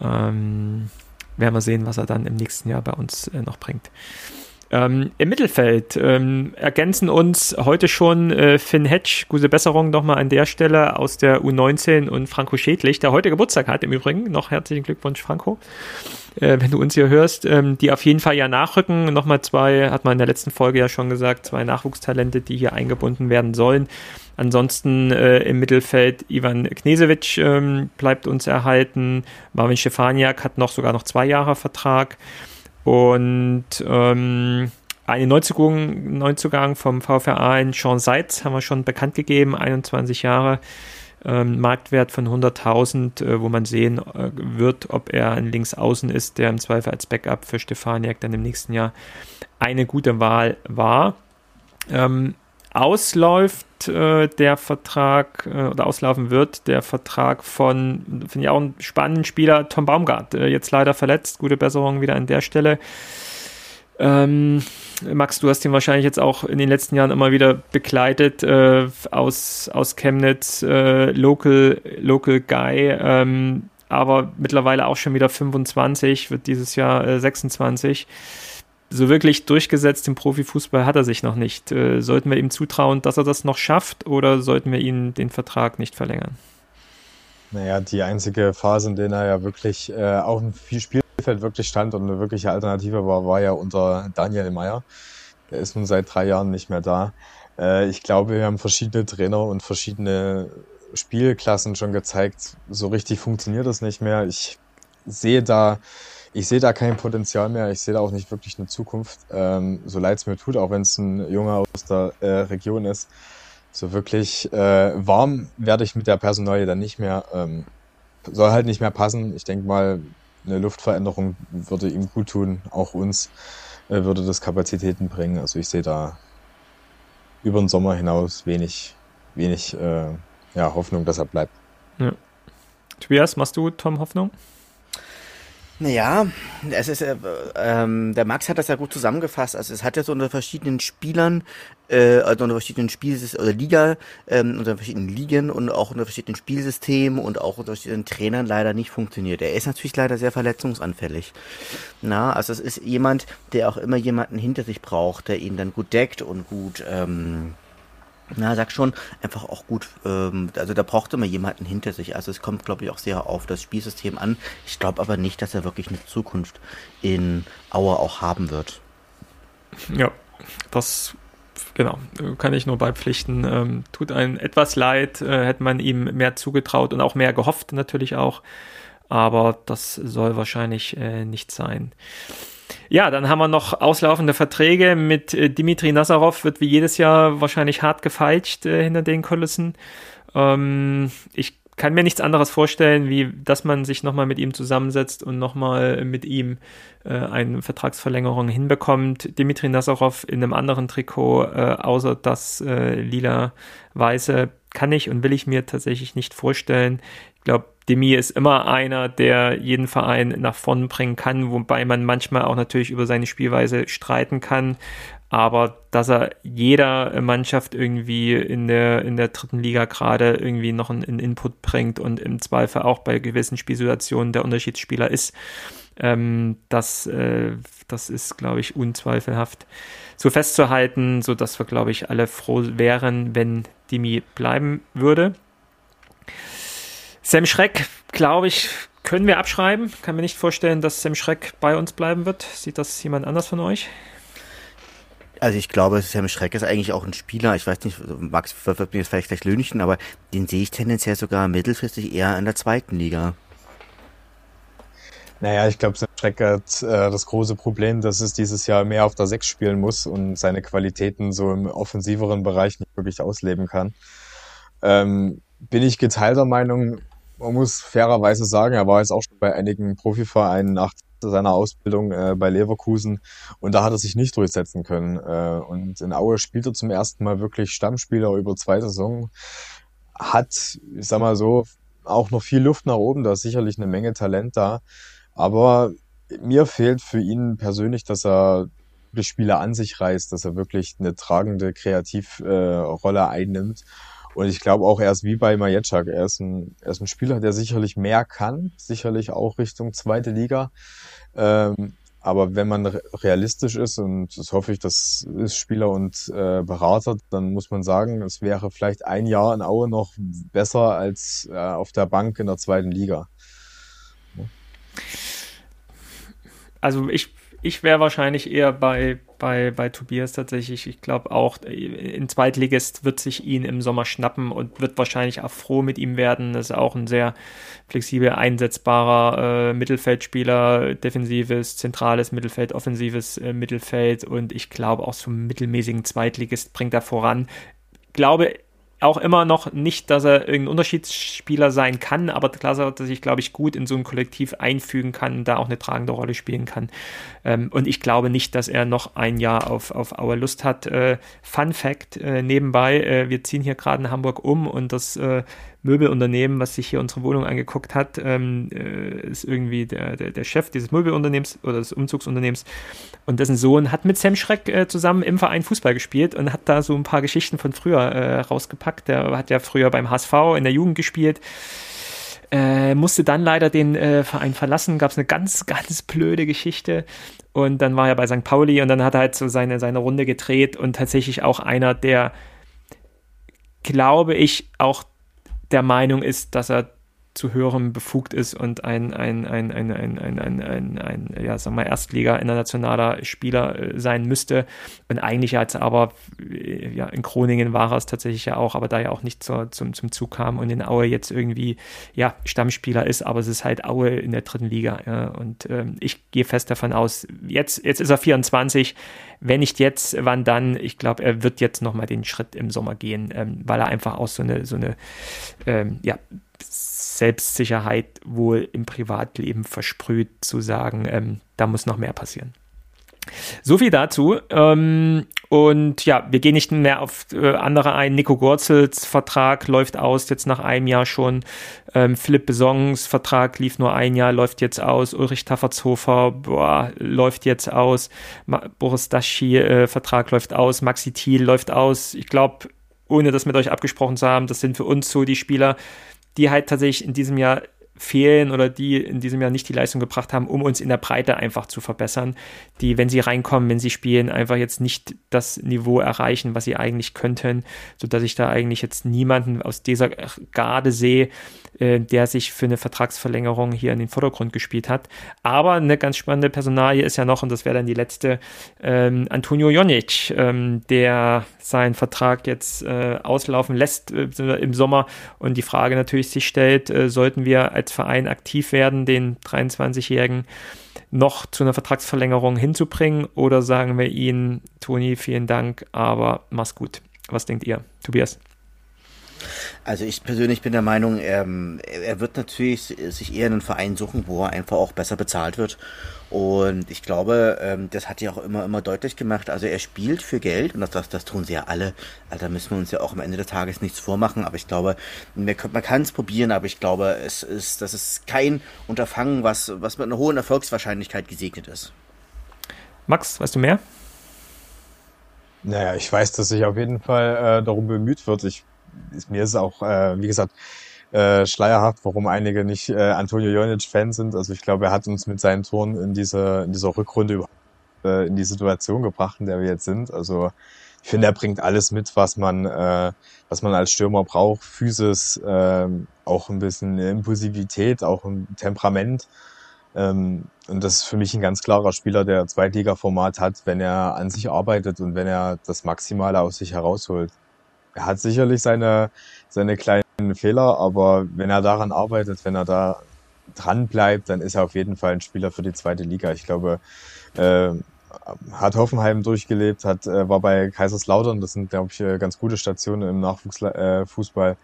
Ähm, werden wir sehen, was er dann im nächsten Jahr bei uns äh, noch bringt. Ähm, Im Mittelfeld ähm, ergänzen uns heute schon äh, Finn Hedge, gute Besserung nochmal an der Stelle aus der U19 und Franco Schädlich, der heute Geburtstag hat im Übrigen. Noch herzlichen Glückwunsch, Franco, äh, wenn du uns hier hörst, ähm, die auf jeden Fall ja nachrücken. Nochmal zwei, hat man in der letzten Folge ja schon gesagt, zwei Nachwuchstalente, die hier eingebunden werden sollen. Ansonsten äh, im Mittelfeld Ivan Knesewitsch ähm, bleibt uns erhalten. Marvin Stefaniak hat noch sogar noch zwei Jahre Vertrag. Und ähm, eine Neuzugang, Neuzugang vom VfR in Sean Seitz haben wir schon bekannt gegeben, 21 Jahre, ähm, Marktwert von 100.000, äh, wo man sehen äh, wird, ob er ein Linksaußen ist, der im Zweifel als Backup für Stefaniak dann im nächsten Jahr eine gute Wahl war. Ähm, ausläuft äh, der Vertrag äh, oder auslaufen wird der Vertrag von, finde ich auch einen spannenden Spieler, Tom Baumgart, äh, jetzt leider verletzt. Gute Besserung wieder an der Stelle. Ähm, Max, du hast ihn wahrscheinlich jetzt auch in den letzten Jahren immer wieder begleitet äh, aus, aus Chemnitz, äh, Local, Local Guy, ähm, aber mittlerweile auch schon wieder 25, wird dieses Jahr 26 äh, so wirklich durchgesetzt im Profifußball hat er sich noch nicht. Äh, sollten wir ihm zutrauen, dass er das noch schafft oder sollten wir ihn den Vertrag nicht verlängern? Naja, die einzige Phase, in der er ja wirklich äh, auf dem Spielfeld wirklich stand und eine wirkliche Alternative war, war ja unter Daniel Meyer. Der ist nun seit drei Jahren nicht mehr da. Äh, ich glaube, wir haben verschiedene Trainer und verschiedene Spielklassen schon gezeigt. So richtig funktioniert das nicht mehr. Ich sehe da ich sehe da kein Potenzial mehr. Ich sehe da auch nicht wirklich eine Zukunft. Ähm, so leid es mir tut, auch wenn es ein Junge aus der äh, Region ist. So wirklich äh, warm werde ich mit der Personalie dann nicht mehr. Ähm, soll halt nicht mehr passen. Ich denke mal, eine Luftveränderung würde ihm gut tun, auch uns äh, würde das Kapazitäten bringen. Also ich sehe da über den Sommer hinaus wenig, wenig äh, ja, Hoffnung, dass er bleibt. Ja. Tobias, machst du Tom Hoffnung? Naja, es ist, äh, ähm, der Max hat das ja gut zusammengefasst. Also es hat ja so unter verschiedenen Spielern, äh, also unter verschiedenen Spielsystemen oder Liga, ähm, unter verschiedenen Ligen und auch unter verschiedenen Spielsystemen und auch unter verschiedenen Trainern leider nicht funktioniert. Er ist natürlich leider sehr verletzungsanfällig. Na, also es ist jemand, der auch immer jemanden hinter sich braucht, der ihn dann gut deckt und gut ähm, na, sag schon, einfach auch gut, ähm, also da braucht immer jemanden hinter sich. Also es kommt, glaube ich, auch sehr auf das Spielsystem an. Ich glaube aber nicht, dass er wirklich eine Zukunft in Auer auch haben wird. Ja, das genau, kann ich nur beipflichten. Ähm, tut einem etwas leid, äh, hätte man ihm mehr zugetraut und auch mehr gehofft natürlich auch. Aber das soll wahrscheinlich äh, nicht sein. Ja, dann haben wir noch auslaufende Verträge mit äh, Dimitri Nazarov, wird wie jedes Jahr wahrscheinlich hart gefeilscht äh, hinter den Kulissen. Ähm, ich kann mir nichts anderes vorstellen, wie dass man sich nochmal mit ihm zusammensetzt und nochmal mit ihm äh, eine Vertragsverlängerung hinbekommt. Dimitri Nazarov in einem anderen Trikot, äh, außer das äh, lila-weiße, kann ich und will ich mir tatsächlich nicht vorstellen. Ich glaube, Demi ist immer einer, der jeden Verein nach vorn bringen kann, wobei man manchmal auch natürlich über seine Spielweise streiten kann. Aber dass er jeder Mannschaft irgendwie in der, in der dritten Liga gerade irgendwie noch einen, einen Input bringt und im Zweifel auch bei gewissen Spielsituationen der Unterschiedsspieler ist, ähm, das, äh, das ist, glaube ich, unzweifelhaft so festzuhalten, so dass wir, glaube ich, alle froh wären, wenn Demi bleiben würde. Sam Schreck, glaube ich, können wir abschreiben. Kann mir nicht vorstellen, dass Sam Schreck bei uns bleiben wird. Sieht das jemand anders von euch? Also ich glaube, Sam Schreck ist eigentlich auch ein Spieler, ich weiß nicht, Max wird mir jetzt vielleicht gleich lönichten, aber den sehe ich tendenziell sogar mittelfristig eher in der zweiten Liga. Naja, ich glaube, Sam Schreck hat äh, das große Problem, dass es dieses Jahr mehr auf der Sechs spielen muss und seine Qualitäten so im offensiveren Bereich nicht wirklich ausleben kann. Ähm, bin ich geteilter Meinung, man muss fairerweise sagen, er war jetzt auch schon bei einigen Profivereinen nach seiner Ausbildung äh, bei Leverkusen und da hat er sich nicht durchsetzen können. Äh, und in Aue spielt er zum ersten Mal wirklich Stammspieler über zwei Saison. Hat, ich sag mal so, auch noch viel Luft nach oben, da ist sicherlich eine Menge Talent da. Aber mir fehlt für ihn persönlich, dass er die Spieler an sich reißt, dass er wirklich eine tragende Kreativrolle äh, einnimmt und ich glaube auch, er ist wie bei Majetschak. Er ist, ein, er ist ein Spieler, der sicherlich mehr kann, sicherlich auch Richtung zweite Liga. Ähm, aber wenn man realistisch ist, und das hoffe ich, das ist Spieler und äh, Berater, dann muss man sagen, es wäre vielleicht ein Jahr in Aue noch besser als äh, auf der Bank in der zweiten Liga. Also ich ich wäre wahrscheinlich eher bei, bei, bei Tobias tatsächlich. Ich glaube auch, ein Zweitligist wird sich ihn im Sommer schnappen und wird wahrscheinlich auch froh mit ihm werden. Das ist auch ein sehr flexibel einsetzbarer äh, Mittelfeldspieler, defensives, zentrales Mittelfeld, offensives äh, Mittelfeld und ich glaube auch einen mittelmäßigen Zweitligist bringt er voran. Ich glaube, auch immer noch nicht, dass er irgendein Unterschiedsspieler sein kann, aber klar, dass er sich, glaube ich, gut in so ein Kollektiv einfügen kann, da auch eine tragende Rolle spielen kann. Ähm, und ich glaube nicht, dass er noch ein Jahr auf, auf Auer Lust hat. Äh, Fun Fact äh, nebenbei, äh, wir ziehen hier gerade in Hamburg um und das äh, Möbelunternehmen, was sich hier unsere Wohnung angeguckt hat, ähm, äh, ist irgendwie der, der, der, Chef dieses Möbelunternehmens oder des Umzugsunternehmens und dessen Sohn hat mit Sam Schreck äh, zusammen im Verein Fußball gespielt und hat da so ein paar Geschichten von früher äh, rausgepackt. Der hat ja früher beim HSV in der Jugend gespielt. Äh, musste dann leider den äh, Verein verlassen, gab es eine ganz, ganz blöde Geschichte. Und dann war er bei St. Pauli und dann hat er halt so seine, seine Runde gedreht und tatsächlich auch einer, der, glaube ich, auch der Meinung ist, dass er zu höherem befugt ist und ein, ein, ein, ein, ein, ein, ein, ein, ein ja, sagen wir Erstliga internationaler Spieler äh, sein müsste. Und eigentlich als aber, äh, ja, in Groningen war er es tatsächlich ja auch, aber da ja auch nicht zur, zum, zum Zug kam und in Aue jetzt irgendwie, ja, Stammspieler ist, aber es ist halt Aue in der dritten Liga. Ja. Und ähm, ich gehe fest davon aus, jetzt, jetzt ist er 24, wenn nicht jetzt, wann dann? Ich glaube, er wird jetzt nochmal den Schritt im Sommer gehen, ähm, weil er einfach auch so eine, so eine, ähm, ja, Selbstsicherheit wohl im Privatleben versprüht, zu sagen, ähm, da muss noch mehr passieren. So viel dazu. Ähm, und ja, wir gehen nicht mehr auf äh, andere ein. Nico Gorzels Vertrag läuft aus, jetzt nach einem Jahr schon. Ähm, Philipp Besongs Vertrag lief nur ein Jahr, läuft jetzt aus. Ulrich Taffertshofer boah, läuft jetzt aus. Ma Boris Daschi äh, Vertrag läuft aus. Maxi Thiel läuft aus. Ich glaube, ohne das mit euch abgesprochen zu haben, das sind für uns so die Spieler, die halt tatsächlich in diesem Jahr fehlen oder die in diesem Jahr nicht die Leistung gebracht haben, um uns in der Breite einfach zu verbessern, die, wenn sie reinkommen, wenn sie spielen, einfach jetzt nicht das Niveau erreichen, was sie eigentlich könnten, sodass ich da eigentlich jetzt niemanden aus dieser Garde sehe, äh, der sich für eine Vertragsverlängerung hier in den Vordergrund gespielt hat. Aber eine ganz spannende Personalie ist ja noch, und das wäre dann die letzte, ähm, Antonio Jonic, ähm, der seinen Vertrag jetzt äh, auslaufen lässt äh, im Sommer und die Frage natürlich sich stellt, äh, sollten wir als Verein aktiv werden, den 23-Jährigen noch zu einer Vertragsverlängerung hinzubringen oder sagen wir ihnen, Toni, vielen Dank, aber mach's gut. Was denkt ihr, Tobias? Also ich persönlich bin der Meinung, ähm, er wird natürlich sich eher einen Verein suchen, wo er einfach auch besser bezahlt wird. Und ich glaube, ähm, das hat ja auch immer, immer deutlich gemacht. Also er spielt für Geld und das, das, das tun sie ja alle. Also da müssen wir uns ja auch am Ende des Tages nichts vormachen. Aber ich glaube, man kann es probieren, aber ich glaube, es ist, das ist kein Unterfangen, was, was mit einer hohen Erfolgswahrscheinlichkeit gesegnet ist. Max, weißt du mehr? Naja, ich weiß, dass sich auf jeden Fall äh, darum bemüht wird. Ich ist, mir ist auch, äh, wie gesagt, äh, schleierhaft, warum einige nicht äh, Antonio Jonic Fan sind. Also ich glaube, er hat uns mit seinen Toren in dieser, in dieser Rückrunde überhaupt äh, in die Situation gebracht, in der wir jetzt sind. Also ich finde, er bringt alles mit, was man, äh, was man als Stürmer braucht. Physis, äh, auch ein bisschen Impulsivität, auch ein Temperament. Ähm, und das ist für mich ein ganz klarer Spieler, der Zweitliga-Format hat, wenn er an sich arbeitet und wenn er das Maximale aus sich herausholt er hat sicherlich seine, seine kleinen Fehler, aber wenn er daran arbeitet, wenn er da dran bleibt, dann ist er auf jeden Fall ein Spieler für die zweite Liga. Ich glaube, äh, hat Hoffenheim durchgelebt, hat, äh, war bei Kaiserslautern, das sind, glaube ich, äh, ganz gute Stationen im Nachwuchsfußball. Äh,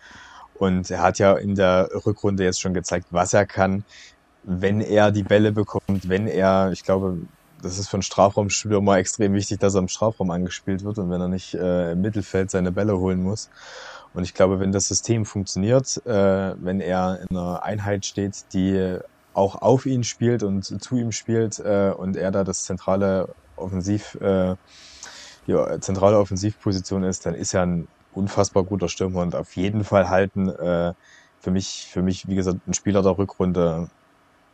und er hat ja in der Rückrunde jetzt schon gezeigt, was er kann, wenn er die Bälle bekommt, wenn er, ich glaube, das ist für einen Strafraumstürmer extrem wichtig, dass er im Strafraum angespielt wird und wenn er nicht äh, im Mittelfeld seine Bälle holen muss. Und ich glaube, wenn das System funktioniert, äh, wenn er in einer Einheit steht, die auch auf ihn spielt und zu ihm spielt äh, und er da das zentrale Offensiv, äh, die zentrale Offensivposition ist, dann ist er ein unfassbar guter Stürmer und auf jeden Fall halten. Äh, für mich, für mich, wie gesagt, ein Spieler der Rückrunde,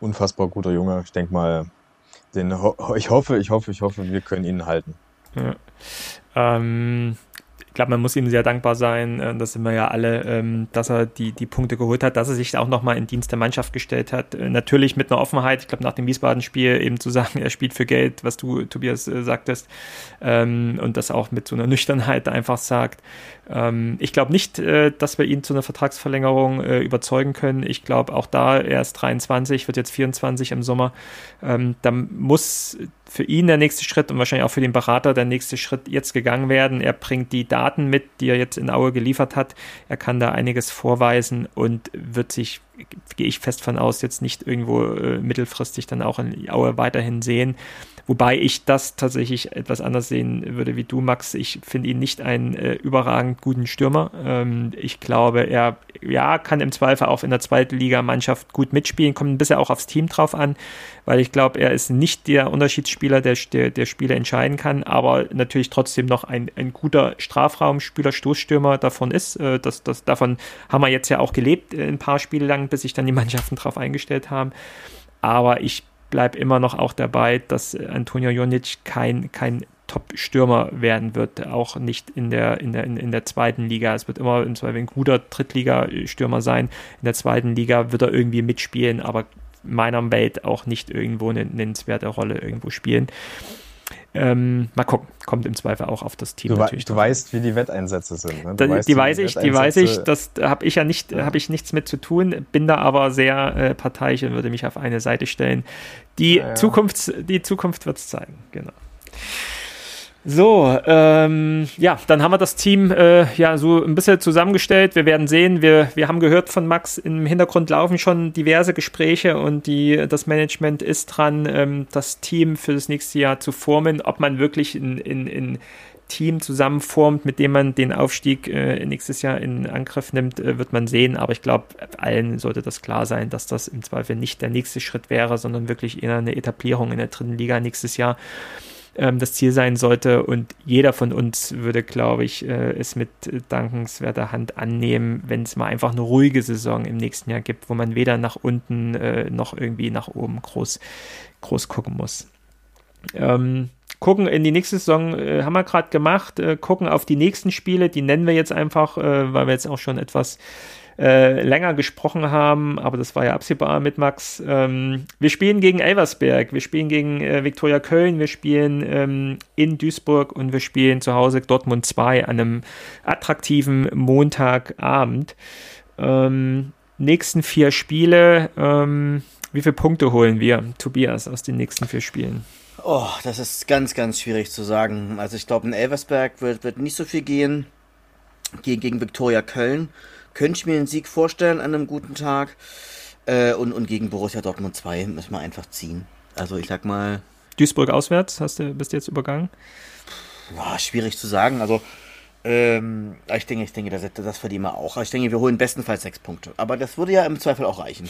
unfassbar guter Junge. Ich denke mal, den ich hoffe, ich hoffe, ich hoffe, wir können ihn halten. Ja. Ähm, glaube, man muss ihm sehr dankbar sein, äh, das sind wir ja alle, ähm, dass er die, die Punkte geholt hat, dass er sich auch nochmal in Dienst der Mannschaft gestellt hat. Äh, natürlich mit einer Offenheit, ich glaube, nach dem Wiesbaden-Spiel eben zu sagen, [laughs] er spielt für Geld, was du, Tobias, äh, sagtest, ähm, und das auch mit so einer Nüchternheit einfach sagt. Ähm, ich glaube nicht, dass wir ihn zu einer Vertragsverlängerung überzeugen können. Ich glaube, auch da, er ist 23, wird jetzt 24 im Sommer. da muss für ihn der nächste Schritt und wahrscheinlich auch für den Berater der nächste Schritt jetzt gegangen werden. Er bringt die Daten mit, die er jetzt in Aue geliefert hat. Er kann da einiges vorweisen und wird sich, gehe ich fest von aus, jetzt nicht irgendwo äh, mittelfristig dann auch in Aue weiterhin sehen. Wobei ich das tatsächlich etwas anders sehen würde wie du, Max. Ich finde ihn nicht einen äh, überragend guten Stürmer. Ähm, ich glaube, er ja, kann im Zweifel auch in der zweiten Liga-Mannschaft gut mitspielen, kommt ein bisschen auch aufs Team drauf an, weil ich glaube, er ist nicht der Unterschiedsspieler, der, der, der Spiele entscheiden kann, aber natürlich trotzdem noch ein, ein guter Strafraumspieler, Stoßstürmer davon ist. Äh, das, das, davon haben wir jetzt ja auch gelebt, äh, ein paar Spiele lang, bis sich dann die [laughs] Mannschaften drauf eingestellt haben. Aber ich bleibe immer noch auch dabei, dass Antonio Jonic kein, kein Top-Stürmer werden wird, auch nicht in der, in der, in der zweiten Liga. Es wird immer im Zweifel ein guter Drittliga-Stürmer sein. In der zweiten Liga wird er irgendwie mitspielen, aber meiner Welt auch nicht irgendwo eine nennenswerte Rolle irgendwo spielen. Ähm, mal gucken, kommt im Zweifel auch auf das Team du, natürlich. Du weißt, wie die Wetteinsätze sind. Ne? Da, weißt, die weiß ich, die weiß ich. Das habe ich ja nicht, ja. habe ich nichts mit zu tun. Bin da aber sehr äh, parteiisch und würde mich auf eine Seite stellen. Die ja, ja. Zukunft, die Zukunft wird es zeigen. Genau. So, ähm, ja, dann haben wir das Team äh, ja so ein bisschen zusammengestellt. Wir werden sehen, wir, wir haben gehört von Max, im Hintergrund laufen schon diverse Gespräche und die, das Management ist dran, ähm, das Team für das nächste Jahr zu formen. Ob man wirklich in, in, in Team zusammenformt, mit dem man den Aufstieg äh, nächstes Jahr in Angriff nimmt, äh, wird man sehen. Aber ich glaube, allen sollte das klar sein, dass das im Zweifel nicht der nächste Schritt wäre, sondern wirklich eher eine Etablierung in der dritten Liga nächstes Jahr ähm, das Ziel sein sollte. Und jeder von uns würde, glaube ich, äh, es mit dankenswerter Hand annehmen, wenn es mal einfach eine ruhige Saison im nächsten Jahr gibt, wo man weder nach unten äh, noch irgendwie nach oben groß, groß gucken muss. Ähm, gucken in die nächste Saison, äh, haben wir gerade gemacht, äh, gucken auf die nächsten Spiele, die nennen wir jetzt einfach, äh, weil wir jetzt auch schon etwas äh, länger gesprochen haben, aber das war ja absehbar mit Max. Ähm, wir spielen gegen Elversberg, wir spielen gegen äh, Viktoria Köln, wir spielen ähm, in Duisburg und wir spielen zu Hause Dortmund 2 an einem attraktiven Montagabend. Ähm, nächsten vier Spiele, ähm, wie viele Punkte holen wir, Tobias, aus den nächsten vier Spielen? Oh, das ist ganz, ganz schwierig zu sagen. Also ich glaube, in Elversberg wird, wird nicht so viel gehen. Gegen, gegen Viktoria Köln könnte ich mir einen Sieg vorstellen an einem guten Tag. Äh, und, und gegen Borussia Dortmund 2 müssen wir einfach ziehen. Also ich sag mal. Duisburg auswärts, hast du, bist du jetzt übergangen? Boah, schwierig zu sagen. Also, ähm, ich denke, ich denke, das, das verdienen wir auch. Ich denke, wir holen bestenfalls sechs Punkte. Aber das würde ja im Zweifel auch reichen.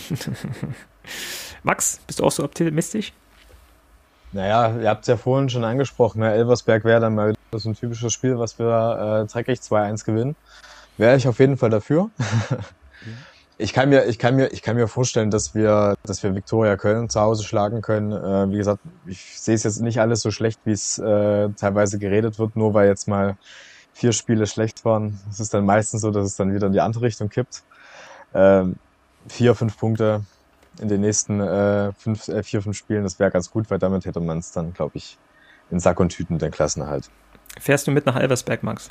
[laughs] Max, bist du auch so optimistisch? Naja, ihr habt es ja vorhin schon angesprochen, ne? Elversberg wäre dann mal so ein typisches Spiel, was wir äh, zeitgleich 2-1 gewinnen. Wäre ich auf jeden Fall dafür. [laughs] Ich kann mir, ich kann mir, ich kann mir vorstellen, dass wir, dass wir Viktoria Köln zu Hause schlagen können. Äh, wie gesagt, ich sehe es jetzt nicht alles so schlecht, wie es äh, teilweise geredet wird, nur weil jetzt mal vier Spiele schlecht waren. Es ist dann meistens so, dass es dann wieder in die andere Richtung kippt. Ähm, vier, fünf Punkte in den nächsten äh, fünf, äh, vier, fünf Spielen, das wäre ganz gut, weil damit hätte man es dann, glaube ich, in Sack und Tüten den Klassenerhalt. Fährst du mit nach Elversberg, Max?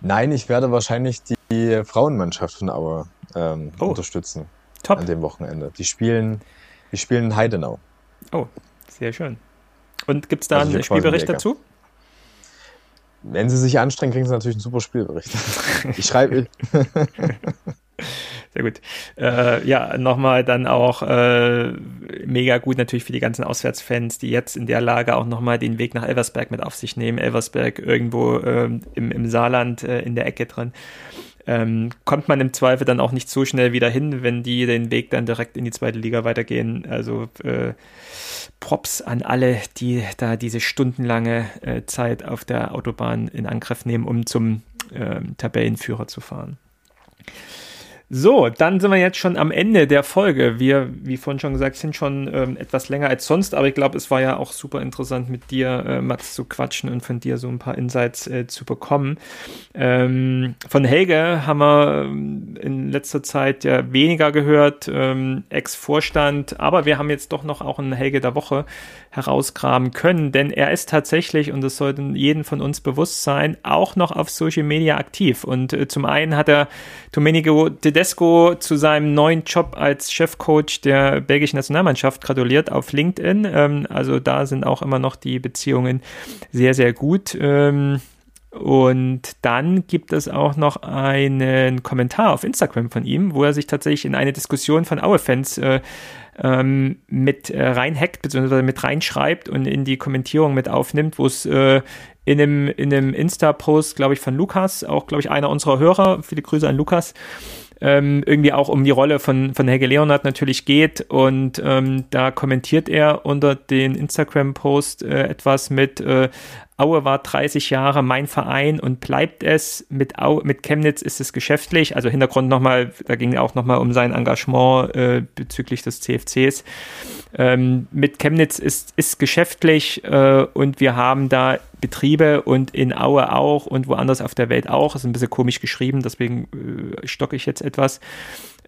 Nein, ich werde wahrscheinlich die Frauenmannschaft von Aue ähm, oh. unterstützen. Top. An dem Wochenende. Die spielen, die spielen in Heidenau. Oh, sehr schön. Und gibt es da also einen Spielbericht dazu? Wenn sie sich anstrengen, kriegen sie natürlich einen super Spielbericht. [laughs] ich schreibe. [laughs] Sehr gut. Äh, ja, nochmal dann auch äh, mega gut natürlich für die ganzen Auswärtsfans, die jetzt in der Lage auch nochmal den Weg nach Elversberg mit auf sich nehmen. Elversberg irgendwo ähm, im, im Saarland äh, in der Ecke drin. Ähm, kommt man im Zweifel dann auch nicht so schnell wieder hin, wenn die den Weg dann direkt in die zweite Liga weitergehen. Also äh, Props an alle, die da diese stundenlange äh, Zeit auf der Autobahn in Angriff nehmen, um zum äh, Tabellenführer zu fahren. So, dann sind wir jetzt schon am Ende der Folge. Wir, wie vorhin schon gesagt, sind schon ähm, etwas länger als sonst, aber ich glaube, es war ja auch super interessant, mit dir, äh, Mats, zu quatschen und von dir so ein paar Insights äh, zu bekommen. Ähm, von Helge haben wir ähm, in letzter Zeit ja weniger gehört, ähm, Ex-Vorstand, aber wir haben jetzt doch noch auch einen Helge der Woche herausgraben können, denn er ist tatsächlich, und das sollte jedem von uns bewusst sein, auch noch auf Social Media aktiv. Und äh, zum einen hat er Domenico Tedesco zu seinem neuen Job als Chefcoach der belgischen Nationalmannschaft gratuliert auf LinkedIn. Ähm, also da sind auch immer noch die Beziehungen sehr, sehr gut. Ähm, und dann gibt es auch noch einen Kommentar auf Instagram von ihm, wo er sich tatsächlich in eine Diskussion von Aue-Fans äh, ähm, mit äh, reinhackt, beziehungsweise mit reinschreibt und in die Kommentierung mit aufnimmt, wo es äh, in einem, in einem Insta-Post, glaube ich, von Lukas, auch, glaube ich, einer unserer Hörer, viele Grüße an Lukas, ähm, irgendwie auch um die Rolle von, von Helge Leonard natürlich geht. Und ähm, da kommentiert er unter den Instagram-Post äh, etwas mit äh, Aue war 30 Jahre mein Verein und bleibt es. Mit, Au mit Chemnitz ist es geschäftlich. Also Hintergrund nochmal, da ging auch nochmal um sein Engagement äh, bezüglich des CFCs. Ähm, mit Chemnitz ist, ist geschäftlich äh, und wir haben da Betriebe und in Aue auch und woanders auf der Welt auch. Ist ein bisschen komisch geschrieben, deswegen äh, stocke ich jetzt etwas.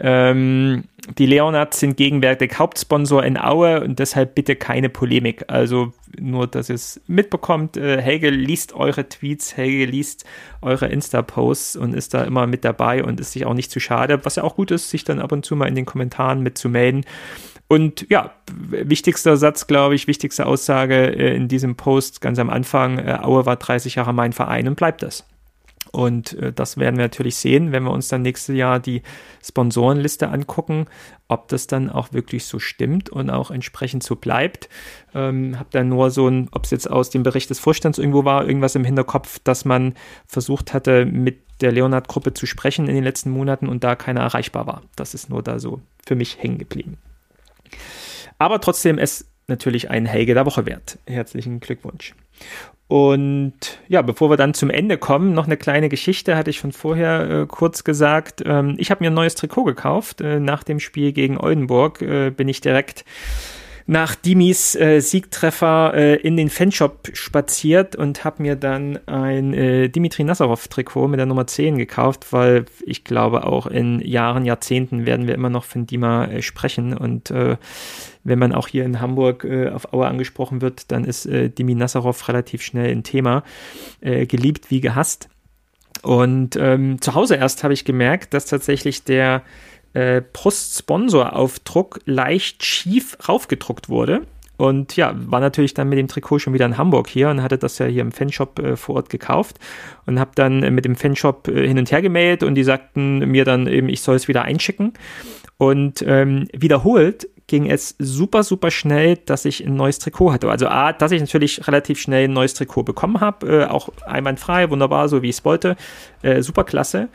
Ähm, die Leonards sind gegenwärtig Hauptsponsor in Aue und deshalb bitte keine Polemik. Also nur, dass ihr es mitbekommt. Äh, Helge liest eure Tweets, Helge liest eure Insta-Posts und ist da immer mit dabei und ist sich auch nicht zu schade, was ja auch gut ist, sich dann ab und zu mal in den Kommentaren mitzumelden. Und ja, wichtigster Satz, glaube ich, wichtigste Aussage äh, in diesem Post ganz am Anfang, äh, Aue war 30 Jahre mein Verein und bleibt das. Und äh, das werden wir natürlich sehen, wenn wir uns dann nächstes Jahr die Sponsorenliste angucken, ob das dann auch wirklich so stimmt und auch entsprechend so bleibt. Ähm, hab dann nur so ein, ob es jetzt aus dem Bericht des Vorstands irgendwo war, irgendwas im Hinterkopf, dass man versucht hatte, mit der Leonard-Gruppe zu sprechen in den letzten Monaten und da keiner erreichbar war. Das ist nur da so für mich hängen geblieben. Aber trotzdem es natürlich ein Helge der Woche wert. Herzlichen Glückwunsch. Und ja, bevor wir dann zum Ende kommen, noch eine kleine Geschichte, hatte ich schon vorher äh, kurz gesagt. Ähm, ich habe mir ein neues Trikot gekauft. Äh, nach dem Spiel gegen Oldenburg äh, bin ich direkt nach Dimis äh, Siegtreffer äh, in den Fanshop spaziert und habe mir dann ein äh, Dimitri Nazarov-Trikot mit der Nummer 10 gekauft, weil ich glaube, auch in Jahren, Jahrzehnten werden wir immer noch von Dima sprechen. Und wenn man auch hier in Hamburg äh, auf Aue angesprochen wird, dann ist äh, Dimi Nazarov relativ schnell ein Thema. Äh, geliebt wie gehasst. Und ähm, zu Hause erst habe ich gemerkt, dass tatsächlich der äh, Post-Sponsor-Aufdruck leicht schief raufgedruckt wurde. Und ja, war natürlich dann mit dem Trikot schon wieder in Hamburg hier und hatte das ja hier im Fanshop äh, vor Ort gekauft und habe dann äh, mit dem Fanshop äh, hin und her gemeldet und die sagten mir dann eben, ich soll es wieder einschicken. Und ähm, wiederholt ging es super, super schnell, dass ich ein neues Trikot hatte. Also A, dass ich natürlich relativ schnell ein neues Trikot bekommen habe, äh, auch einwandfrei, wunderbar, so wie ich es wollte. Äh, super klasse.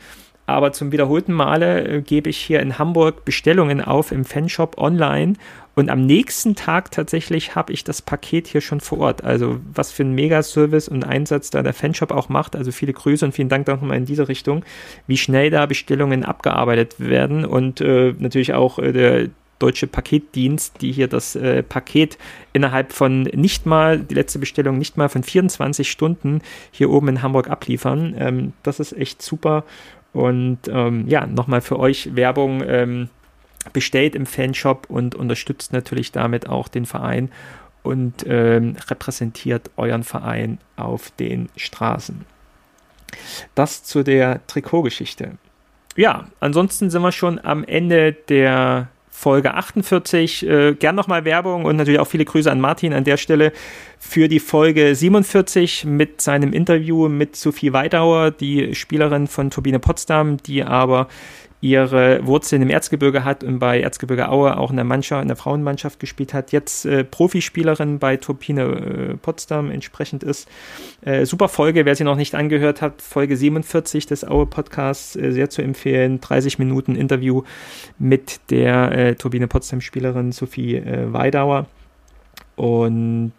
Aber zum wiederholten Male äh, gebe ich hier in Hamburg Bestellungen auf im Fanshop online und am nächsten Tag tatsächlich habe ich das Paket hier schon vor Ort. Also was für ein Megaservice und Einsatz da der Fanshop auch macht. Also viele Grüße und vielen Dank nochmal in diese Richtung, wie schnell da Bestellungen abgearbeitet werden und äh, natürlich auch äh, der deutsche Paketdienst, die hier das äh, Paket innerhalb von nicht mal, die letzte Bestellung nicht mal von 24 Stunden hier oben in Hamburg abliefern. Ähm, das ist echt super und ähm, ja, nochmal für euch Werbung. Ähm, bestellt im Fanshop und unterstützt natürlich damit auch den Verein und ähm, repräsentiert euren Verein auf den Straßen. Das zu der Trikotgeschichte. Ja, ansonsten sind wir schon am Ende der Folge 48. Äh, gern nochmal Werbung und natürlich auch viele Grüße an Martin an der Stelle für die Folge 47 mit seinem Interview mit Sophie Weidauer, die Spielerin von Turbine Potsdam, die aber ihre Wurzeln im Erzgebirge hat und bei Erzgebirge Aue auch in der Mannschaft, in der Frauenmannschaft gespielt hat, jetzt äh, Profispielerin bei Turbine äh, Potsdam entsprechend ist. Äh, super Folge, wer sie noch nicht angehört hat, Folge 47 des Aue Podcasts, äh, sehr zu empfehlen. 30 Minuten Interview mit der äh, Turbine Potsdam Spielerin Sophie äh, Weidauer. Und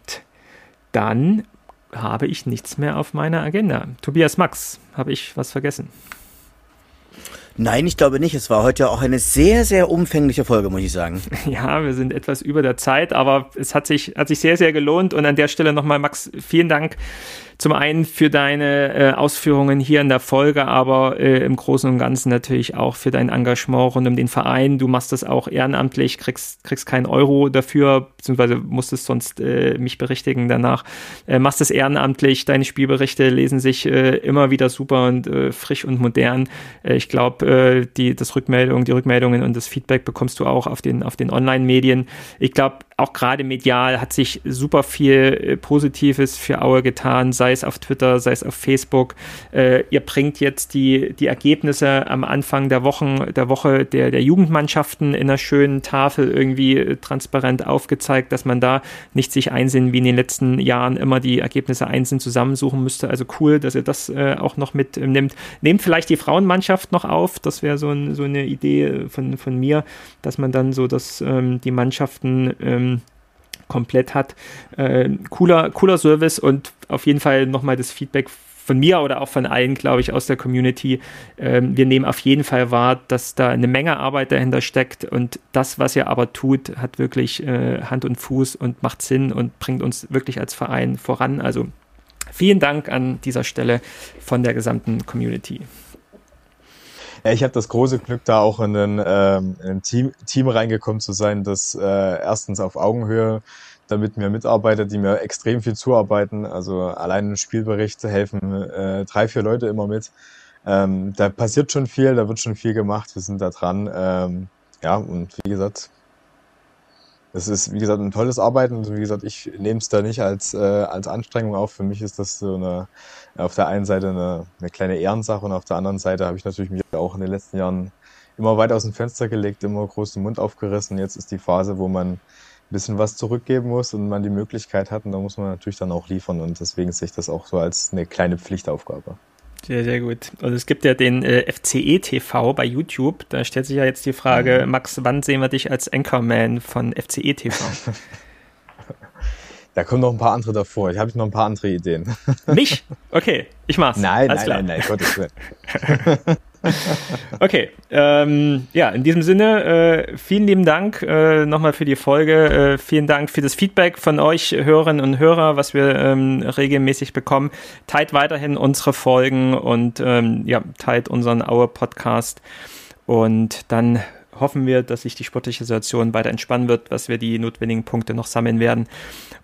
dann habe ich nichts mehr auf meiner Agenda. Tobias Max, habe ich was vergessen? Nein, ich glaube nicht. Es war heute auch eine sehr, sehr umfängliche Folge, muss ich sagen. [laughs] Ja, wir sind etwas über der Zeit, aber es hat sich, hat sich sehr, sehr gelohnt. Und an der Stelle nochmal, Max, vielen Dank zum einen für deine äh, Ausführungen hier in der Folge, aber äh, im Großen und Ganzen natürlich auch für dein Engagement rund um den Verein. Du machst das auch ehrenamtlich, kriegst, kriegst keinen Euro dafür, beziehungsweise musstest sonst äh, mich berichtigen danach. Äh, machst es ehrenamtlich, deine Spielberichte lesen sich äh, immer wieder super und äh, frisch und modern. Äh, ich glaube, äh, die, das Rückmeldung, die Rückmeldungen und das Feedback bekommst du auch auf den, auf den Online-Medien. Ich glaube, auch gerade medial hat sich super viel äh, Positives für Aue getan, sei es auf Twitter, sei es auf Facebook. Äh, ihr bringt jetzt die, die Ergebnisse am Anfang der Wochen, der Woche der, der Jugendmannschaften in einer schönen Tafel irgendwie äh, transparent aufgezeigt, dass man da nicht sich einsehen wie in den letzten Jahren immer die Ergebnisse einzeln zusammensuchen müsste. Also cool, dass ihr das äh, auch noch mitnimmt. Nehmt vielleicht die Frauenmannschaft noch auf, das wäre so, ein, so eine Idee von, von mir, dass man dann so, dass ähm, die Mannschaften ähm, komplett hat. Äh, cooler, cooler Service und auf jeden Fall nochmal das Feedback von mir oder auch von allen, glaube ich, aus der Community. Ähm, wir nehmen auf jeden Fall wahr, dass da eine Menge Arbeit dahinter steckt und das, was ihr aber tut, hat wirklich äh, Hand und Fuß und macht Sinn und bringt uns wirklich als Verein voran. Also vielen Dank an dieser Stelle von der gesamten Community. Ich habe das große Glück, da auch in ein, ähm, in ein Team, Team reingekommen zu sein, das äh, erstens auf Augenhöhe damit mir Mitarbeiter, die mir extrem viel zuarbeiten. Also allein ein Spielbericht helfen äh, drei, vier Leute immer mit. Ähm, da passiert schon viel, da wird schon viel gemacht. Wir sind da dran. Ähm, ja, und wie gesagt, es ist, wie gesagt, ein tolles Arbeiten. Und wie gesagt, ich nehme es da nicht als, äh, als Anstrengung auf. Für mich ist das so eine, auf der einen Seite eine, eine kleine Ehrensache und auf der anderen Seite habe ich natürlich mich auch in den letzten Jahren immer weit aus dem Fenster gelegt, immer großen Mund aufgerissen. Jetzt ist die Phase, wo man ein bisschen was zurückgeben muss und man die Möglichkeit hat und da muss man natürlich dann auch liefern und deswegen sehe ich das auch so als eine kleine Pflichtaufgabe. Sehr, sehr gut. Also es gibt ja den äh, FCE TV bei YouTube. Da stellt sich ja jetzt die Frage, mhm. Max, wann sehen wir dich als Anchorman von FCE TV? [laughs] Da kommen noch ein paar andere davor. Ich habe noch ein paar andere Ideen. Mich? Okay, ich mach's. Nein, Alles nein, klar. nein, nein, Gottes Willen. [laughs] [laughs] okay, ähm, ja, in diesem Sinne, äh, vielen lieben Dank äh, nochmal für die Folge. Äh, vielen Dank für das Feedback von euch Hörerinnen und Hörer, was wir ähm, regelmäßig bekommen. Teilt weiterhin unsere Folgen und ähm, ja, teilt unseren Aue-Podcast. Und dann hoffen wir, dass sich die sportliche Situation weiter entspannen wird, dass wir die notwendigen Punkte noch sammeln werden.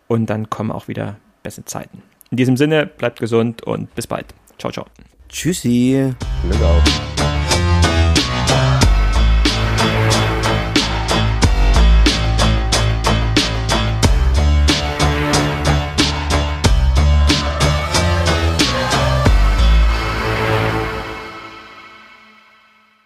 Und dann kommen auch wieder bessere Zeiten. In diesem Sinne, bleibt gesund und bis bald. Ciao, ciao. Tschüssi. Glück auf.